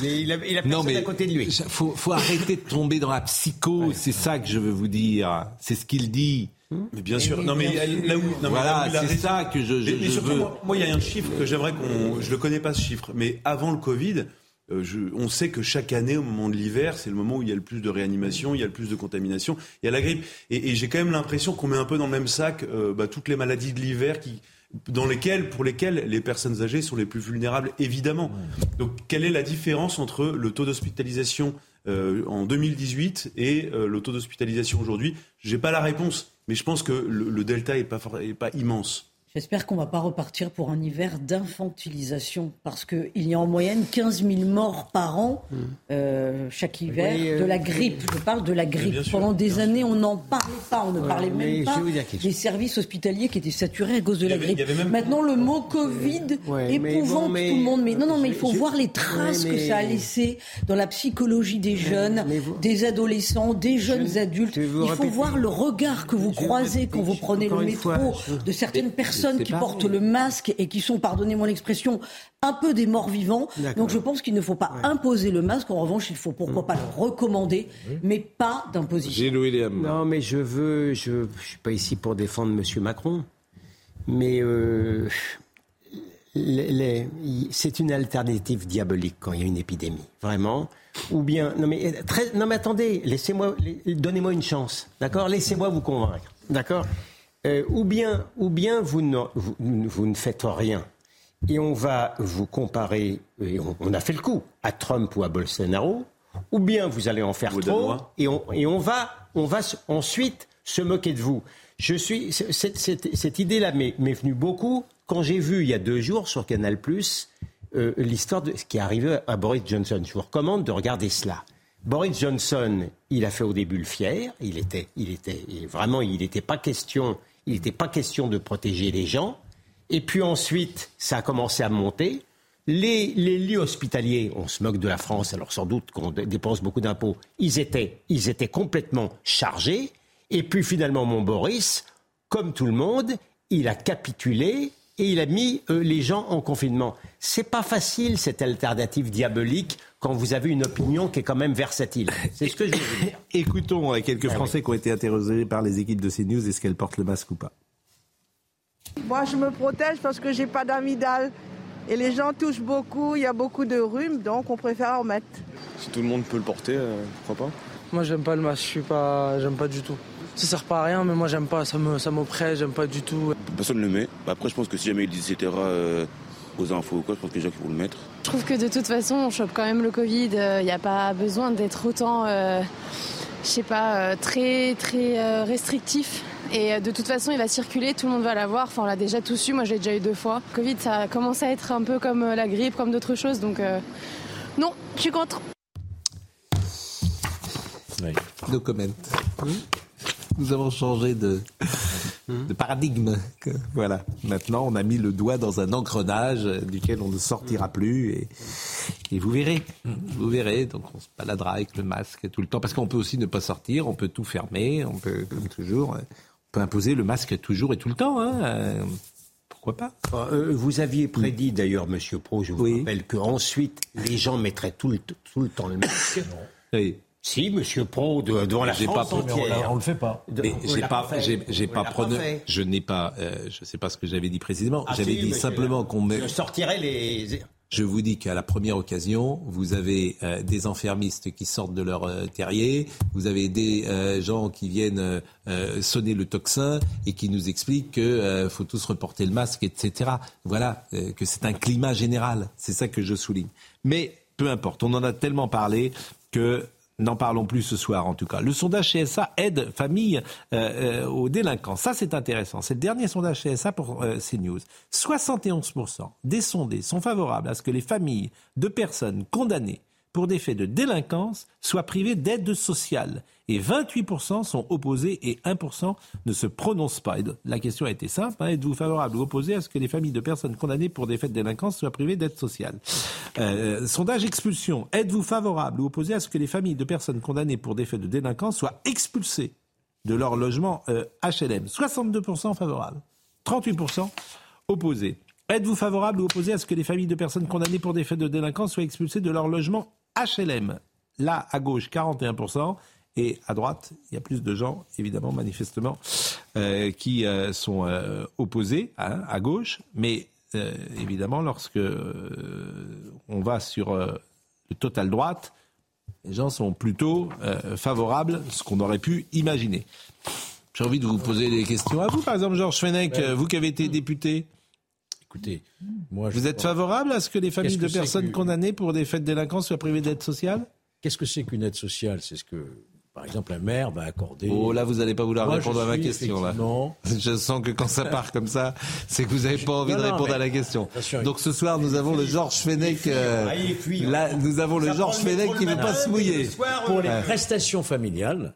mais il a, il a personne à côté de lui. Il faut, faut arrêter de tomber dans la psycho. C'est ça que je veux vous dire. C'est ce qu'il dit. Mais bien sûr. Non, mais là où, non, mais Voilà, c'est ça que je- je- Mais, mais je surtout, veux. Moi, moi, il y a un chiffre que j'aimerais qu'on. Je le connais pas ce chiffre, mais avant le Covid. Euh, je- on sait que chaque année, au moment de l'hiver, c'est le moment où il y a le plus de réanimation, il y a le plus de contamination, il y a la grippe. Et, et j'ai quand même l'impression qu'on met un peu dans le même sac euh, bah, toutes les maladies de l'hiver qui, dans lesquelles, pour lesquelles les personnes âgées sont les plus vulnérables, évidemment. Donc, quelle est la différence entre le taux d'hospitalisation euh, en 2018 et le taux d'hospitalisation aujourd'hui? J'ai pas la réponse, mais je pense que le, le delta est pas, for- est pas immense. J'espère qu'on ne va pas repartir pour un hiver d'infantilisation, parce qu'il y a en moyenne 15 000 morts par an euh, chaque hiver Oui, euh, de la grippe. Je parle de la grippe. sûr, Pendant des années, on n'en parlait pas, on ne Ouais, parlait même pas des services hospitaliers qui étaient saturés à cause de la avait- grippe. même- Maintenant, le mot Covid Ouais, mais épouvante bon, mais- tout le monde. Mais non, non, mais il faut je- voir les ouais, traces que ça a laissé dans la psychologie des jeunes, des adolescents, des jeunes adultes. Il faut voir le regard que vous croisez quand vous prenez le métro de certaines personnes qui pareil. portent le masque et qui sont, pardonnez-moi l'expression, un peu des morts vivants. Donc je pense qu'il ne faut pas imposer le masque. En revanche, il faut pourquoi pas le recommander, mais pas d'imposition. Non, mais je veux, je ne suis pas ici pour défendre M. Macron, mais euh, les- les- y- c'est une alternative diabolique quand il y a une épidémie, vraiment. Ou bien, non mais, très, non mais attendez, laissez-moi, donnez-moi une chance, d'accord? Laissez-moi vous convaincre, d'accord? Euh, Ou bien, ou bien vous, ne, vous, vous ne faites rien. Et on va vous comparer, et on, on a fait le coup, à Trump ou à Bolsonaro, ou bien vous allez en faire Ou aux trop, et on, et on va, on va ensuite se moquer de vous. Je suis, cette, cette- cette idée-là m'est venue beaucoup quand j'ai vu il y a deux jours sur Canal euh, l'histoire de ce qui est arrivé à Boris Johnson. Je vous recommande de regarder cela. Boris Johnson, il a fait au début le fier. Il était, il était vraiment, il n'était pas question, il n'était pas question de protéger les gens. Et puis ensuite, ça a commencé à monter. Les, les lits hospitaliers, on se moque de la France, alors sans doute qu'on dé- dépense beaucoup d'impôts, ils étaient, ils étaient complètement chargés. Et puis finalement, mon Boris, comme tout le monde, il a capitulé et il a mis euh, les gens en confinement. C'est pas facile cette alternative diabolique quand vous avez une opinion qui est quand même versatile. C'est ce que je veux dire. Écoutons euh, quelques Ah Français qui ont été interrogés par les équipes de CNews. Est-ce qu'elles portent le masque ou pas? Moi, je me protège parce que j'ai pas d'amidale. Et les gens touchent beaucoup, il y a beaucoup de rhume, donc on préfère en mettre. Si tout le monde peut le porter, euh, pourquoi pas? Moi j'aime pas le masque, je suis pas, j'aime pas du tout. Ça sert pas à rien, mais moi j'aime pas, ça me, ça m'oppresse, j'aime pas du tout. Personne ne le met. Après, je pense que si jamais ils disent etc. euh, aux infos ou quoi, je pense que les gens qui vont le mettre. Je trouve que de toute façon, on chope quand même le Covid. Il n'y a pas besoin d'être autant, euh, je sais pas, euh, très très euh, restrictif. Et euh, de toute façon, il va circuler, tout le monde va l'avoir. Enfin, on l'a déjà tous eu. Moi, j'ai déjà eu deux fois. Covid, ça a commencé à être un peu comme euh, la grippe, comme d'autres choses. Donc, euh, non, je suis contre. No comment. Nous avons changé de, de paradigme. Voilà. Maintenant, on a mis le doigt dans un engrenage duquel on ne sortira plus. Et, et vous verrez. Vous verrez. Donc, on se baladera avec le masque tout le temps. Parce qu'on peut aussi ne pas sortir. On peut tout fermer. On peut, comme toujours, on peut imposer le masque toujours et tout le temps. Hein. Pourquoi pas? Euh, vous aviez prédit d'ailleurs, Monsieur Pro, je vous rappelle qu'ensuite les gens mettraient tout le, tout le temps le masque. Oui. Si, Monsieur Pro, de- devant la France pas- entière. On le fait pas. J'ai pas, j'ai, pas je n'ai pas, euh, je sais pas ce que j'avais dit précisément. Ah, j'avais si, dit simplement qu'on met. Je sortirai les. Je vous dis qu'à la première occasion, vous avez euh, des enfermistes qui sortent de leur euh, terrier, vous avez des euh, gens qui viennent sonner le tocsin et qui nous expliquent qu'il faut tous reporter le masque, etc. Voilà, que c'est un climat général. C'est ça que je souligne. Mais peu importe, on en a tellement parlé que N'en parlons plus ce soir en tout cas. Le sondage CSA aide famille euh, euh, aux délinquants. Ça c'est intéressant. C'est le dernier sondage CSA pour euh, CNews. 71% des sondés sont favorables à ce que les familles de personnes condamnées pour des faits de délinquance soient privées d'aide sociale. Et 28% sont opposés et 1% ne se prononcent pas. La question a été simple. hein, Êtes-vous favorable ou opposé à ce que les familles de personnes condamnées pour des faits de délinquance soient privées d'aide sociale? Euh, Sondage expulsion. Êtes-vous favorable ou opposé à ce que les familles de personnes condamnées pour des faits de délinquance soient expulsées de leur logement euh, HLM 62% favorables. 38% opposés. Êtes-vous favorable ou opposé à ce que les familles de personnes condamnées pour des faits de délinquance soient expulsées de leur logement HLM Là, à gauche, 41%. Et à droite, il y a plus de gens, évidemment, manifestement, euh, qui euh, sont euh, opposés hein, à gauche. Mais évidemment, lorsque on va sur le total droite, les gens sont plutôt favorables, ce qu'on aurait pu imaginer. J'ai envie de vous poser des questions à vous, par exemple, Georges Fenech, vous qui avez été député. Écoutez, moi, je Vous êtes favorable à ce que les familles de personnes que- condamnées pour des faits de délinquance soient privées d'aide sociale Qu'est-ce que c'est qu'une aide sociale? C'est ce que, par exemple, un maire va accorder. Oh là, vous n'allez pas vouloir Moi, répondre à ma question là. effectivement- Je sens que quand ça part comme ça, c'est que vous n'avez pas envie Non, de non, répondre mais- à la question. Donc ce soir, nous avons le Georges Fenech. euh, Ah, là, nous avons le Georges Fenech qui ne veut pas se mouiller. Pour les prestations familiales,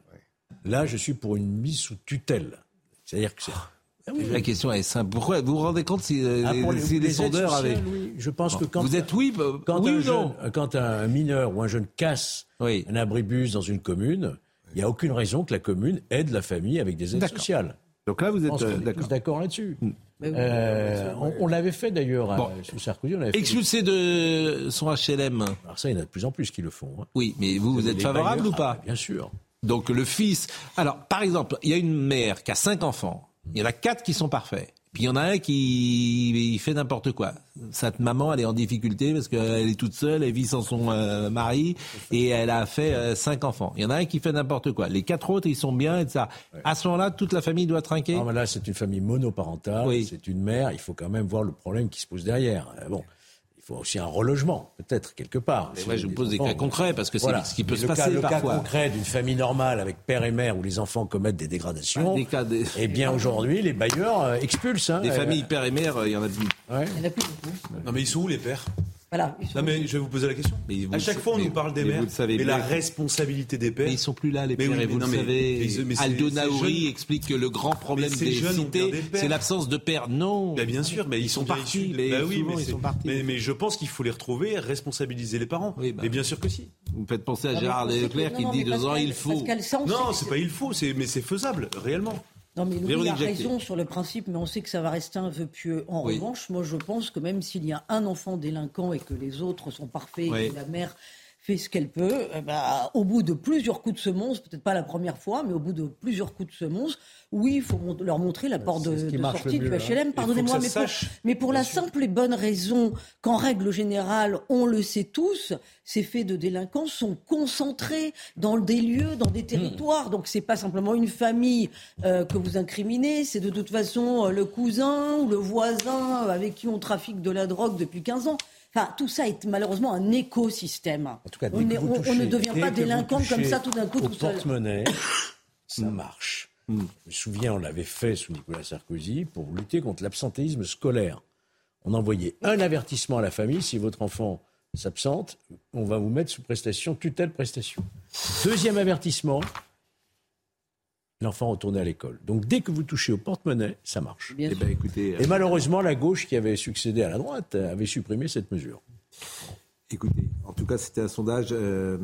là, je suis pour une mise sous tutelle. C'est-à-dire que c'est. Ah oui, La question est simple. Pourquoi vous vous rendez compte si, euh, Ah, pour les, si les les sondeurs sociales, avaient oui. Je pense que quand vous êtes oui, bah, quand, oui un ou non quand un mineur ou un jeune casse un abribus dans une commune, il n'y a aucune raison que la commune aide la famille avec des aides sociales. Donc là, vous êtes euh, d'accord. là-dessus. Oui, Euh, on on l'avait fait d'ailleurs euh, Bon. sous Sarkozy. On avait fait Expulsé de son HLM. Alors ça, il y en a de plus en plus qui le font. hein. Oui, mais vous, vous Les êtes favorable bailleurs, ou pas ah, Bien sûr. Donc le fils. Alors, par exemple, il y a une mère qui a cinq enfants. Il y en a quatre qui sont parfaits. Puis il y en a un qui il fait n'importe quoi. Cette maman, elle est en difficulté parce qu'elle est toute seule, elle vit sans son euh, mari et elle a fait euh, cinq enfants. Il y en a un qui fait n'importe quoi. Les quatre autres, ils sont bien et tout ça. À ce moment-là, toute la famille doit trinquer. Non, mais là, c'est une famille monoparentale, c'est une mère, il faut quand même voir le problème qui se pose derrière. Euh, bon, faut aussi un relogement, peut-être, quelque part. Mais Si moi, je vous pose des cas concrets parce que c'est Voilà. ce qui peut Mais se le cas- passer le parfois. cas concret d'une famille normale avec père et mère où les enfants commettent des dégradations, Des cas des- eh bien, aujourd'hui, les bailleurs euh, expulsent. hein. Des Euh, familles père et mère, euh, il y en a plus. ouais. Il y en a plus beaucoup. Non mais ils sont où les pères? Voilà. ils sont- Non mais je vais vous poser la question. Mais vous à chaque fois on mais- nous parle des mais savez mais la responsabilité des pères. Mais ils sont plus là, les pères, oui, et mais vous non, le mais- savez. mais- Aldo Naouri explique que le grand problème des cités, pères. c'est l'absence de père. Non. Bah, bien sûr, mais ils, sont, partis. issus de- mais Bah oui, souvent, mais ils c'est- sont partis. Mais, mais je pense qu'il faut les retrouver, responsabiliser les parents. Oui, bah. Mais bien sûr que si. Vous me faites penser à mais Gérard Leclerc qui dit deux ans, il faut. Non, c'est pas il faut, mais c'est faisable réellement. Non, mais Louis a raison sur le principe, mais on sait que ça va rester un vœu pieux. En Oui. revanche, moi, je pense que même s'il y a un enfant délinquant et que les autres sont parfaits, Oui. et que la mère fait ce qu'elle peut, eh ben, au bout de plusieurs coups de semonce, peut-être pas la première fois, mais au bout de plusieurs coups de semonce, oui, il faut leur montrer la porte de, sortie du mieux, hein. HLM. Pardonnez-moi, mais, mais pour la simple et bonne raison qu'en règle générale, on le sait tous, ces faits de délinquance sont concentrés dans des lieux, dans des territoires. Donc c'est pas simplement une famille euh, que vous incriminez, c'est de toute façon euh, le cousin ou le voisin avec qui on trafique de la drogue depuis 15 ans. Enfin, tout ça est malheureusement un écosystème. En tout cas, on, est- on- ne devient pas délinquant comme ça tout d'un coup au tout seul. porte-monnaie, ça marche. Je me souviens, on l'avait fait sous Nicolas Sarkozy pour lutter contre l'absentéisme scolaire. On envoyait un avertissement à la famille si votre enfant s'absente, on va vous mettre sous prestation, tutelle prestation. Deuxième avertissement, l'enfant retournait à l'école. Donc dès que vous touchez au porte-monnaie, ça marche. Bien Eh ben, écoutez, euh, Et malheureusement, la gauche qui avait succédé à la droite avait supprimé cette mesure. Écoutez, en tout cas, c'était un sondage euh,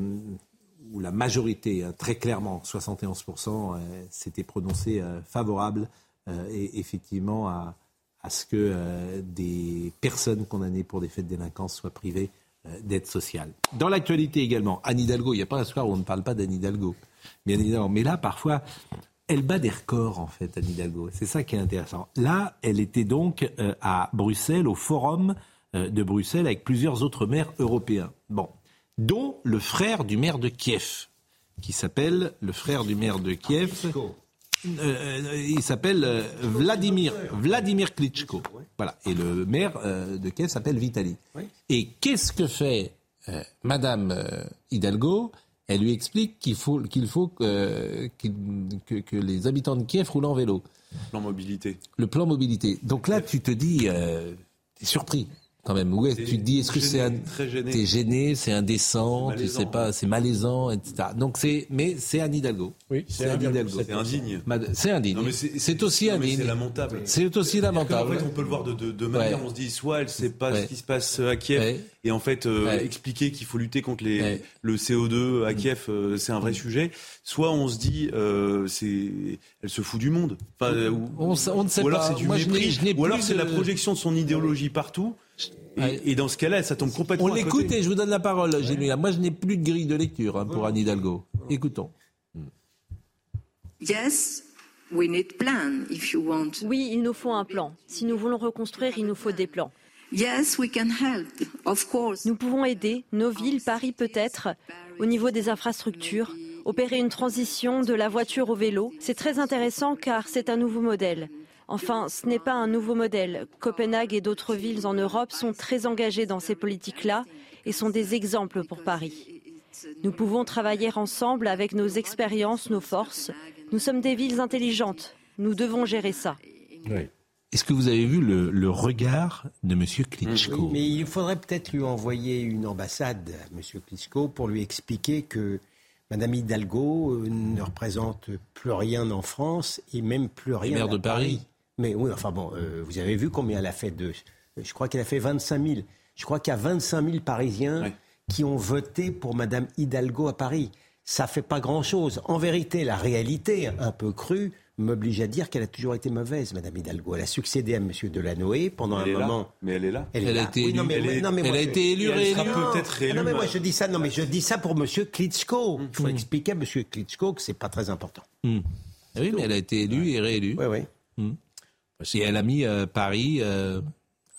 où la majorité, hein, très clairement, 71%, euh, s'était prononcée euh, favorable euh, et effectivement à, à ce que euh, des personnes condamnées pour des faits de délinquance soient privées euh, d'aide sociale. Dans l'actualité également, Anne Hidalgo, il n'y a pas un soir où on ne parle pas d'Anne Hidalgo, bien évidemment. Mais là, parfois, elle bat des records, en fait, Anne Hidalgo. C'est ça qui est intéressant. Là, elle était donc euh, à Bruxelles, au forum euh, de Bruxelles avec plusieurs autres maires européens. Bon, dont le frère du maire de Kiev, qui s'appelle le frère du maire de Kiev. Euh, il s'appelle Vladimir, Vladimir Klitschko. Voilà. Et le maire de Kiev s'appelle Vitali. Et qu'est-ce que fait Madame Hidalgo? Elle lui explique qu'il faut, qu'il faut que, qu'il- que, que les habitants de Kiev roulent en vélo. Plan mobilité. Le plan mobilité. Donc là, tu te dis, euh, t'es surpris quand même. Ouais, tu te dis, est-ce que c'est un- très gêné. t'es gêné, c'est indécent, C'est tu sais malaisant. pas, c'est malaisant, etc. Donc c'est, mais c'est Anne Hidalgo. Oui, c'est Anne Hidalgo. C'est indigne. C'est indigne. Non, mais c'est- aussi indigne. C'est lamentable. C'est aussi lamentable. qu'en fait, on peut le voir de deux de manières. Ouais. On se dit, soit elle sait pas Ouais. ce qui se passe à Kiev, Ouais. et en fait, euh, Ouais. expliquer qu'il faut lutter contre les, Ouais. le CO2 à Kiev, euh, c'est un vrai sujet. Soit on se dit, euh, c'est, elle se fout du monde. Enfin, ou, On ne sait ou alors pas. c'est du Moi, je n'ai- mépris. ou alors c'est la projection de son idéologie partout. Et, Ouais. et dans ce cas-là, ça tombe complètement. On l'écoute et je vous donne la parole, Génuia. Moi, je n'ai plus de grille de lecture hein, pour Anne Hidalgo. Écoutons. Yes, we need plan if you want. Oui, il nous faut un plan. Si nous voulons reconstruire, il nous faut des plans. Yes, we can help, of course. Nous pouvons aider, nos villes, Paris peut-être, au niveau des infrastructures, opérer une transition de la voiture au vélo. C'est très intéressant car c'est un nouveau modèle. Enfin, ce n'est pas un nouveau modèle. Copenhague et d'autres villes en Europe sont très engagées dans ces politiques-là et sont des exemples pour Paris. Nous pouvons travailler ensemble avec nos expériences, nos forces. Nous sommes des villes intelligentes. Nous devons gérer ça. Est-ce que vous avez vu le, le regard de M. Klitschko? Oui, mais il faudrait peut-être lui envoyer une ambassade à M. Klitschko pour lui expliquer que Mme Hidalgo euh, ne représente plus rien en France et même plus rien maire à de Paris. Mais oui, enfin bon, euh, vous avez vu combien elle a fait de... Je crois qu'elle a fait 25 000. Je crois qu'il y a 25 000 Parisiens qui ont voté pour Mme Hidalgo à Paris. Ça fait pas grand-chose. En vérité, la réalité, un peu crue, m'oblige à dire qu'elle a toujours été mauvaise, Mme Hidalgo. Elle a succédé à M. Delanoë pendant Elle un là. moment. Mais elle est là. Elle, est a là. été Oui, non, élue. mais- Elle est- non, mais elle moi, a je- été élue, elle sera peut-être réélue, non, mais moi je dis ça. Non, mais je dis ça pour Monsieur Klitschko. Il Mmh. faut expliquer à Monsieur Klitschko que c'est pas très important. Ah Oui, mais elle a été élue et réélue. Oui, oui. Hmm. Et elle a mis euh, Paris euh,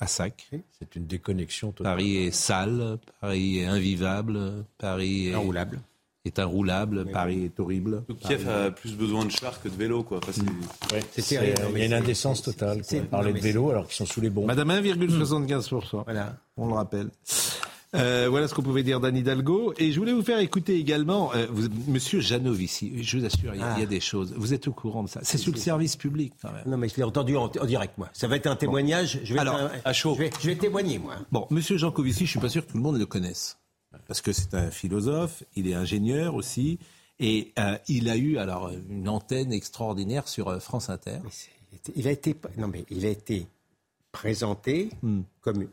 à sac. C'est une déconnexion totale. Paris est sale, Paris est invivable, Paris est Inroulable. Est inroulable, Paris est horrible. Donc, Kiev Paris- a plus besoin de chars que de vélos, quoi. Enfin, c'est- C'est terrible, non, Il y a une indécence totale. quoi. c'est- Parler de mais vélo alors qu'ils sont sous les bombes. Madame 1,75%. Voilà. On le rappelle. Euh, voilà ce qu'on pouvait dire d'Anne Hidalgo. Et je voulais vous faire écouter également, euh, vous- Monsieur Janovici, je vous assure, il y, a- il y a Ah. des choses. Vous êtes au courant de ça. C'est sur le service public, quand même. Non, mais je l'ai entendu en, en direct, moi. Ça va être un témoignage. Je vais, Alors, être un- Je, vais, je vais témoigner, moi. Bon, Monsieur Jancovici, je suis pas sûr que tout le monde le connaisse. Parce que c'est un philosophe, il est ingénieur aussi. Et euh, il a eu alors une antenne extraordinaire sur euh, France Inter. Il a été, non, mais il a été présenté Hmm. comme,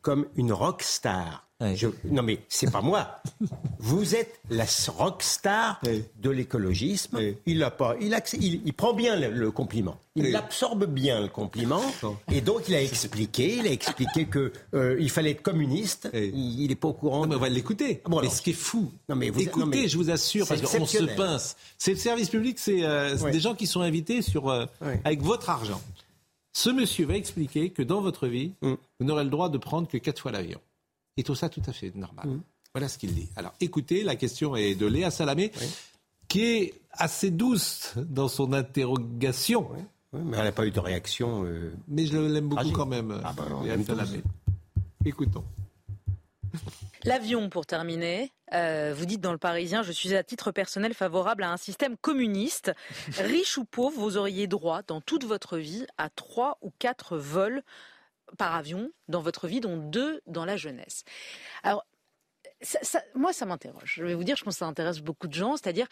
comme une rock star. Je- non, mais c'est pas moi. Vous êtes la rock star de l'écologisme. Il l'a pas. Il, accè- il, il prend bien le, le compliment. Il absorbe bien le compliment. Et donc il a expliqué. Il a expliqué que euh, il fallait être communiste. Il n'est pas au courant. mais on va l'écouter. Bon, mais ce qui est fou, Non, mais vous- écoutez, non, mais je vous assure, c'est parce qu'on se pince. C'est le service public, c'est euh, des gens qui sont invités sur, euh, avec votre argent. Ce monsieur va expliquer que dans votre vie, Mm. vous n'aurez le droit de prendre que quatre fois l'avion. Et tout ça tout à fait normal. Mm. Voilà ce qu'il dit. Alors écoutez, la question est de Léa Salamé, qui est assez douce dans son interrogation. Oui, mais elle n'a pas eu de réaction. euh, Mais je l'aime beaucoup quand même, Ah bah Léa Salamé. Écoutons. L'avion, pour terminer. Euh, vous dites dans le Parisien, je suis à titre personnel favorable à un système communiste. Riche ou pauvre, vous auriez droit dans toute votre vie à trois ou quatre vols par avion dans votre vie, dont deux dans la jeunesse. Alors, ça- moi, ça m'interroge. Je vais vous dire, je pense que ça intéresse beaucoup de gens. C'est-à-dire,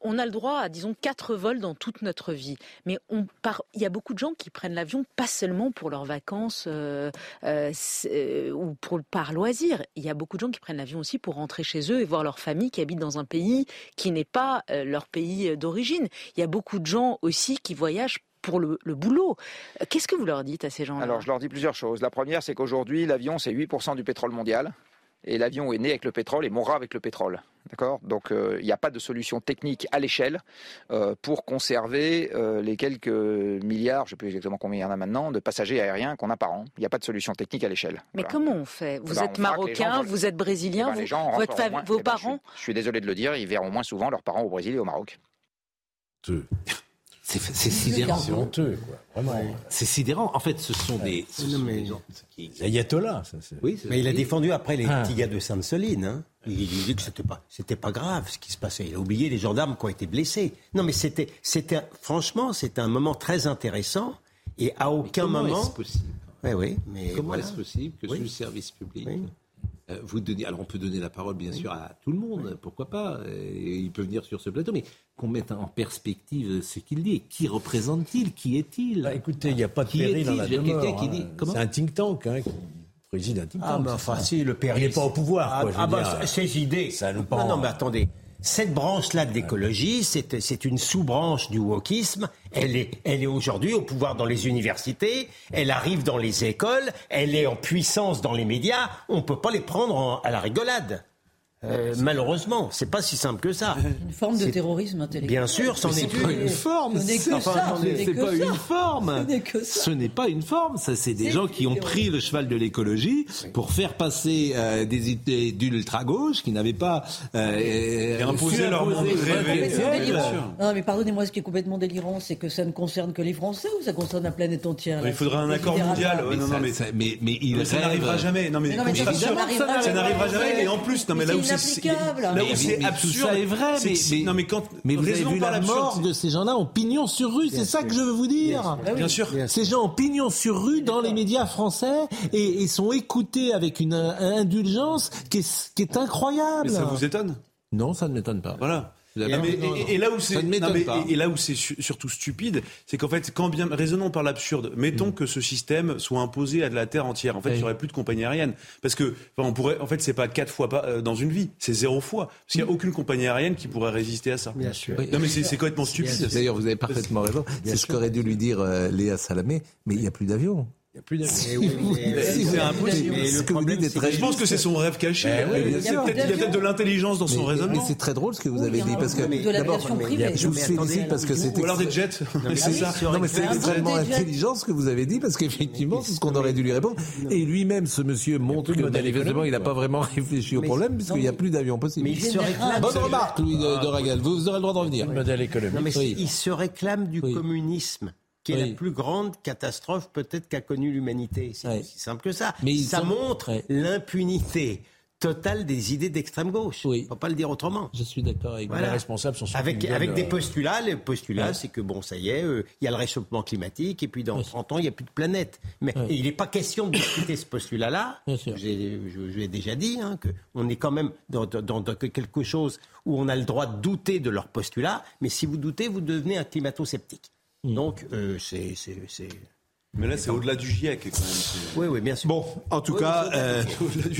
on a le droit à, disons, quatre vols dans toute notre vie. Mais on part, il y a beaucoup de gens qui prennent l'avion pas seulement pour leurs vacances euh, euh, euh, ou pour, par loisir. Il y a beaucoup de gens qui prennent l'avion aussi pour rentrer chez eux et voir leur famille qui habite dans un pays qui n'est pas leur pays d'origine. Il y a beaucoup de gens aussi qui voyagent pour le, le boulot. Euh, Qu'est-ce que vous leur dites à ces gens-là? Alors, je leur dis plusieurs choses. La première, c'est qu'aujourd'hui, l'avion, c'est 8% du pétrole mondial. et l'avion est né avec le pétrole et mourra avec le pétrole. D'accord? Donc euh, il n'y a pas de solution technique à l'échelle euh, pour conserver euh, les quelques milliards, je ne sais plus exactement combien il y en a maintenant, de passagers aériens qu'on a par an. Il n'y a pas de solution technique à l'échelle. Mais Voilà. comment on fait? Vous Eh ben, êtes marocain, vous êtes brésilien, ben, vous- les gens votre moins. vos Eh ben, je suis- parents je suis désolé de le dire, ils verront moins souvent leurs parents au Brésil et au Maroc. C'est sidérant. C'est honteux, quoi. Vraiment. C'est sidérant. En fait, ce sont des. ce sont des gens qui- Ayatollah, ça. c'est- Oui, c'est- Mais il a défendu après les Ah. petits gars de Sainte-Soline. Hein. Il il dit que c'était pas, c'était pas grave ce qui se passait. Il a oublié les gendarmes qui ont été blessés. Non, mais c'était, c'était, franchement, c'était un moment très intéressant. Et à aucun comment moment. est-ce possible? Oui, oui. Mais Comment voilà. est-ce possible que Oui. sous le service public, vous donniez, alors on peut donner la parole bien sûr à tout le monde, pourquoi pas, euh, et il peut venir sur ce plateau, mais qu'on mette en perspective ce qu'il dit. Qui représente-t-il Qui est-il? Bah, écoutez, il n'y a pas de Qui péril dans la Il y a demeure. qui hein. dit. Comment? C'est un think tank hein, qui préside un think tank. Ah, mais enfin, si, le péril. Il n'est pas au pouvoir, quoi, Ah, ah, bah, ces idées. Ça nous non, non, mais attendez. Cette branche-là de l'écologie, c'est une sous-branche du wokisme. Elle est, elle est aujourd'hui au pouvoir dans les universités. Elle arrive dans les écoles. Elle est en puissance dans les médias. On ne peut pas les prendre en- à la rigolade. Euh, malheureusement, c'est pas si simple que ça. Une forme de terrorisme intellectuel. Bien sûr, c'en est c'est pas une. une forme. Ce n'est que Enfin, ça, ce n'est pas ça. une forme. Ce n'est pas une forme. Ça, c'est des gens une qui ont pris le cheval de l'écologie pour faire passer euh, des idées d'ultra gauche qui n'avaient pas euh, Et imposer su leur monde rêvé. Non, mais pardonnez-moi, ce qui est complètement délirant, c'est que ça ne concerne que les Français ou ça concerne la planète entière Il faudrait un accord mondial. Non, non, mais Ça- n'arrivera jamais. Non, mais, ça n'arrivera ça n'arrivera jamais. Et en plus, non, mais là où inapplicable. là où Mais- c'est absurde, ça est vrai, c'est mais, mais- non, mais quand mais vous avez vu la mort de ces gens-là en pignon sur rue, c'est ça que je veux vous dire. Bien sûr. Ces gens en pignon sur rue dans les médias français et, et sont écoutés avec une indulgence qui est, qui est incroyable. Mais ça vous étonne? Non, ça ne m'étonne pas. Voilà. Et, avez- mais- non, non. et- et là où c'est et- là où surtout stupide, c'est qu'en fait, quand bien raisonnons par l'absurde, mettons Mm. que ce système soit imposé à de la terre entière. En fait, il n'y aurait plus de compagnie aérienne parce que enfin, on pourrait. En fait, c'est pas quatre fois pas, euh, dans une vie, c'est zéro fois parce qu'il n'y a aucune compagnie aérienne qui pourrait résister à ça. Bien sûr. Non, mais c'est c'est complètement stupide. D'ailleurs, vous avez parfaitement raison. C'est ce qu'aurait dû lui dire euh, Léa Salamé, mais il n'y a plus d'avions. Il n'y a plus. Eh si c'est impossible. le problème, Je pense que c'est son rêve caché. Ben oui, Il y a peut-être- de l'intelligence dans son Mais, raisonnement. mais c'est très drôle ce que vous avez dit parce que d'abord, je vous félicite parce que c'est Ou alors des jets. Mais c'est ça. Non, mais c'est Ah extrêmement intelligent ce que vous avez dit parce qu'effectivement, c'est ce qu'on aurait dû lui répondre. Et lui-même, ce monsieur montre que manifestement, il n'a pas vraiment réfléchi au problème puisqu'il n'y a plus d'avions possibles. Mais il se Général. réclame. Bonne remarque, Louis de, de Ragal. Vous, aurez le droit d'en venir. Le modèle économique. Non, mais Oui. il se réclame du communisme, qui est Oui. la plus grande catastrophe peut-être qu'a connue l'humanité. C'est Oui. aussi simple que ça. Mais ça sont- montre Oui. l'impunité totale des idées d'extrême gauche. Oui. On ne peut pas le dire autrement. Je suis d'accord avec vous. Voilà. Les responsables sont Avec, avec des euh, postulats. Les postulats, Ouais. c'est que bon, ça y est, euh, il y a le réchauffement climatique, et puis dans 30 ans, il n'y a plus de planète. Mais Ouais. il n'est pas question de discuter ce postulat-là. Bien sûr. J'ai- Je, je l'ai déjà dit, hein, que on est quand même dans, dans- dans quelque chose où on a le droit de douter de leur postulat, mais si vous doutez, vous devenez un climato-sceptique. Mm. Donc, euh, c'est. c'est- c'est- Mais là, c'est au-delà du GIEC quand même. Oui, oui, bien sûr. Bon, en tout Oui, cas, oui, euh,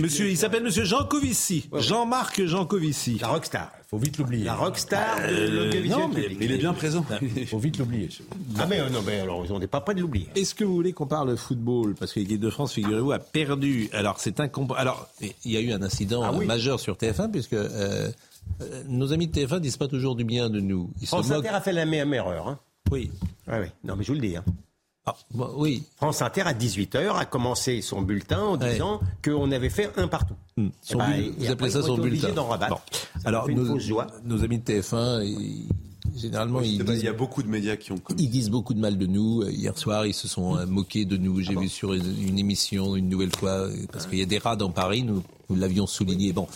monsieur, il s'appelle Monsieur Jean Covici. Jean-Marc Jean Covici. La rockstar. faut vite l'oublier. La rockstar de Euh, l'audiovisuel non, mais- il est bien présent. faut vite l'oublier. Ah, mais euh, non, mais alors, on n'est pas près de l'oublier. Est-ce que vous voulez qu'on parle football? Parce que l'équipe de France, figurez-vous, a perdu. Alors, c'est incomp... Alors, il y a eu un incident Ah oui. majeur sur TF1, puisque euh, nos amis de TF1 disent pas toujours du bien de nous. Ils France se moquent. Inter a fait la même erreur. Hein. Oui. Ah, oui. Non, mais je vous le dis. Hein. Ah, bon, oui. France Inter, à 18h, a commencé son bulletin en Ouais. disant qu'on avait fait un partout. Hmm. Son Eh ben, vous appelez ça son bulletin d'en Alors, nos, nos amis de TF1, ils- généralement, ils pas, Il disent y a beaucoup de médias qui ont commis. Ils disent beaucoup de mal de nous. Euh, Hier soir, ils se sont euh, moqués de nous. Ah J'ai vu sur une, émission une nouvelle fois, euh, parce qu'il y a des rats dans Paris, nous, nous l'avions souligné. Bon,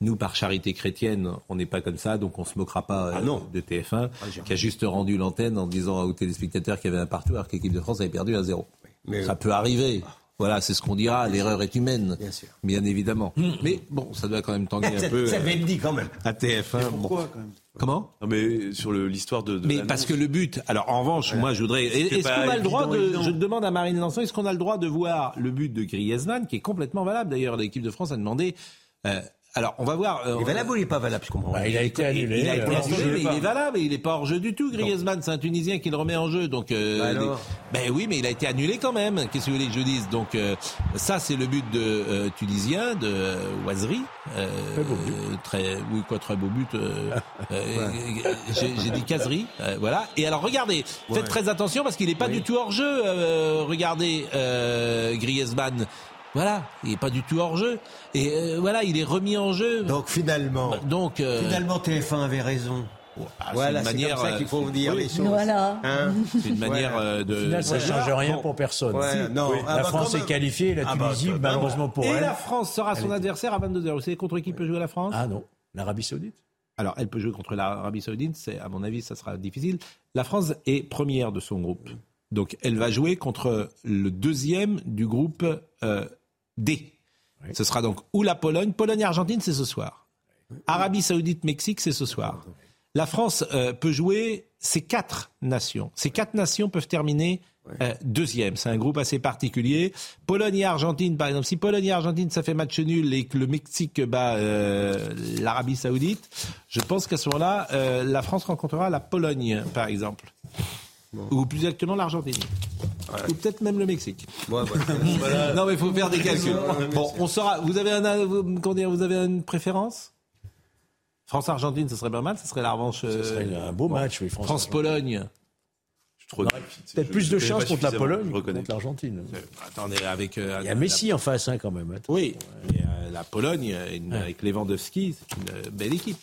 nous, par charité chrétienne, on n'est pas comme ça, donc on se moquera pas Ah non. de TF1, j'ai qui a juste rendu l'antenne en disant aux téléspectateurs qu'il y avait un partout, alors que l'équipe de France avait perdu un zéro. Mais, Ça euh, peut arriver. Voilà, c'est ce qu'on dira. L'erreur est humaine, Bien sûr. bien évidemment. Mais bon, ça doit quand même tanguer un ça, peu ça euh, dit quand même. à TF1. Bon. Pourquoi quand même? Comment Non, mais sur l'histoire de. de mais parce que le but, alors en revanche, moi je voudrais. Est-ce qu'on a le droit de. évident. Je demande à Marine Lançon, est-ce qu'on a le droit de voir le but de Griezmann, qui est complètement valable D'ailleurs, l'équipe de France a demandé euh, alors, on va voir. euh, Il est valable ou il n'est pas valable Je comprends. Bah, il a été annulé. Il a été alors, annulé, mais il est valable, il n'est pas hors jeu du tout. Griezmann, c'est un Tunisien qui le remet en jeu, donc. euh, Bah ben oui, mais il a été annulé quand même. Qu'est-ce que vous voulez que je dise? Donc euh, ça, c'est le but de euh, Tunisien, de euh, Ouazri. Euh, Très beau but. euh, très, oui, quoi, très beau but. euh, euh, J'ai j'ai dit euh, voilà. Et alors, regardez, faites très attention parce qu'il n'est pas du tout hors jeu. euh, regardez, euh, Griezmann. Voilà, il est pas du tout hors jeu. Et euh, voilà, il est remis en jeu. Donc finalement, donc euh, finalement TF1 avait raison. ah, c'est voilà, une c'est manière, comme ça qu'il faut vous dire les choses. Voilà. Hein C'est une manière Voilà. euh, de. Au final, ça ne change rien Bon. pour personne. Ouais, Si. non, Oui. ah la bah, France est qualifiée, et la Ah bah, Tunisie, bah, malheureusement pour Et elle. la France sera son adversaire à 22h. Vous savez contre qui peut jouer la France? Ah non, l'Arabie Saoudite. Alors, elle peut jouer contre l'Arabie Saoudite. C'est, à mon avis, ça sera difficile. La France est première de son groupe. Donc, elle va jouer contre le deuxième du groupe euh, D. Ce sera donc ou la Pologne. Pologne et Argentine, c'est ce soir. Arabie Saoudite, Mexique, c'est ce soir. La France euh, peut jouer ces quatre nations. Ces quatre nations peuvent terminer euh, deuxième. C'est un groupe assez particulier. Pologne et Argentine, par exemple. Si Pologne et Argentine, ça fait match nul et que le Mexique bat euh, l'Arabie Saoudite, je pense qu'à ce moment-là, la France rencontrera la Pologne, par exemple. Ou plus exactement l'Argentine. Ou peut-être même le Mexique. non, mais il faut faire des calculs. Bon, on saura. Vous avez, un, vous, comment dire, vous avez une préférence? France-Argentine, ce serait pas mal. Ce serait la revanche. Ce serait euh, un beau bon, match, oui. France-Pologne. Peut-être plus de chance contre la Pologne que contre l'Argentine. Attendez, avec. euh, Il y a Messi en face, hein, quand même. Attends. Oui, et, euh, la Pologne, euh, avec Lewandowski, c'est une euh, belle équipe.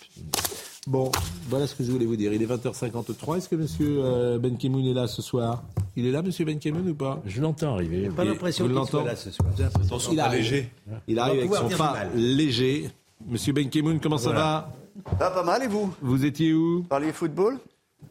Bon, voilà ce que je voulais vous dire. Il est 20h53. Est-ce que monsieur euh, Ben Kimoun est là ce soir? Il est là, monsieur Ben Kimoun, ou pas? Je l'entends arriver. Pas l'impression Vous qu'il soit l'entendez là ce soir. Il arrive. léger. Il arrive avec son pas léger. Monsieur Ben Kimoun, comment ça va? Pas mal et vous? Vous étiez où? Parliez football?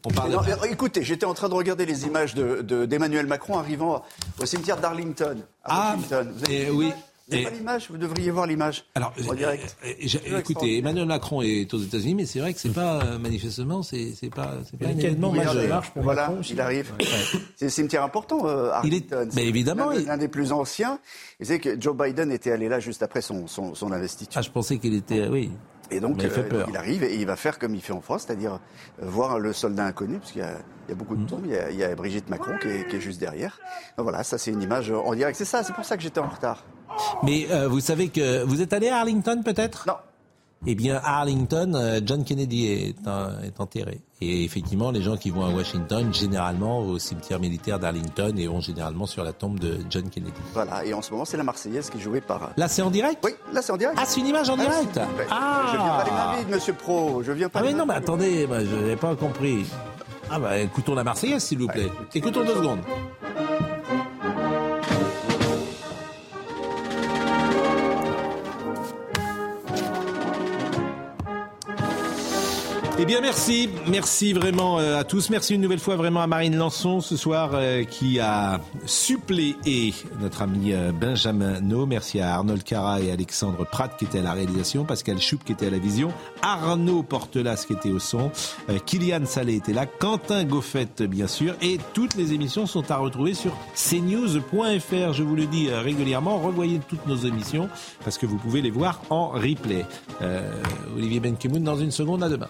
On parle Non, Écoutez, j'étais en train de regarder les images de- de- d'Emmanuel Macron arrivant au cimetière d'Arlington, Ah, Washington. Vous avez et vu oui, et- pas l'image Vous devriez voir l'image. Alors, en direct. euh, j'ai- écoutez, Emmanuel Macron est aux États-Unis, mais c'est vrai que c'est pas euh, manifestement, c'est c'est pas, c'est pas Il y a un quasiment événement marche- majeur. pour Voilà, Macron aussi. il arrive. C'est un cimetière important, euh, Il est- Arlington. mais évidemment, l'un il- des plus anciens. Et c'est que Joe Biden était allé là juste après son, son, son investiture. Ah, je pensais qu'il était, oui. Et donc, il fait euh, peur. il arrive et il va faire comme il fait en France, c'est-à-dire euh, voir le soldat inconnu, parce qu'il y a, il y a beaucoup Mm. de tombes. Il y a, il y a Brigitte Macron qui est, qui est juste derrière. Donc voilà, ça c'est une image en direct. C'est ça, c'est pour ça que j'étais en retard. Mais euh, vous savez que vous êtes allé à Arlington peut-être? Non. Eh bien, à Arlington, euh, John Kennedy est, en- est enterré. Et effectivement, les gens qui vont à Washington, généralement au cimetière militaire d'Arlington, et vont généralement sur la tombe de John Kennedy. Voilà, et en ce moment, c'est la Marseillaise qui est jouée par. Là, c'est en direct? Oui, là, c'est en direct. Ah, c'est une image en direct? vous plaît. Ah Je viens pas les mains vides, monsieur Pro. Je viens pas Ah mais non, mais attendez, je n'ai pas compris. Ah bah écoutons la Marseillaise, s'il vous plaît. Écoutons deux secondes. Eh bien, merci. Merci vraiment euh, à tous. Merci une nouvelle fois vraiment à Marine Lançon ce soir euh, qui a suppléé notre ami euh, Benjamin No. Merci à Arnold Cara et Alexandre Pratt qui étaient à la réalisation, Pascal Choup qui était à la vision, Arnaud Portelas qui était au son, Kylian Salé était là, Quentin Goffette bien sûr. Et toutes les émissions sont à retrouver sur cnews.fr. Je vous le dis régulièrement, revoyez toutes nos émissions parce que vous pouvez les voir en replay. Euh, Olivier Benkemoun dans une seconde, à demain.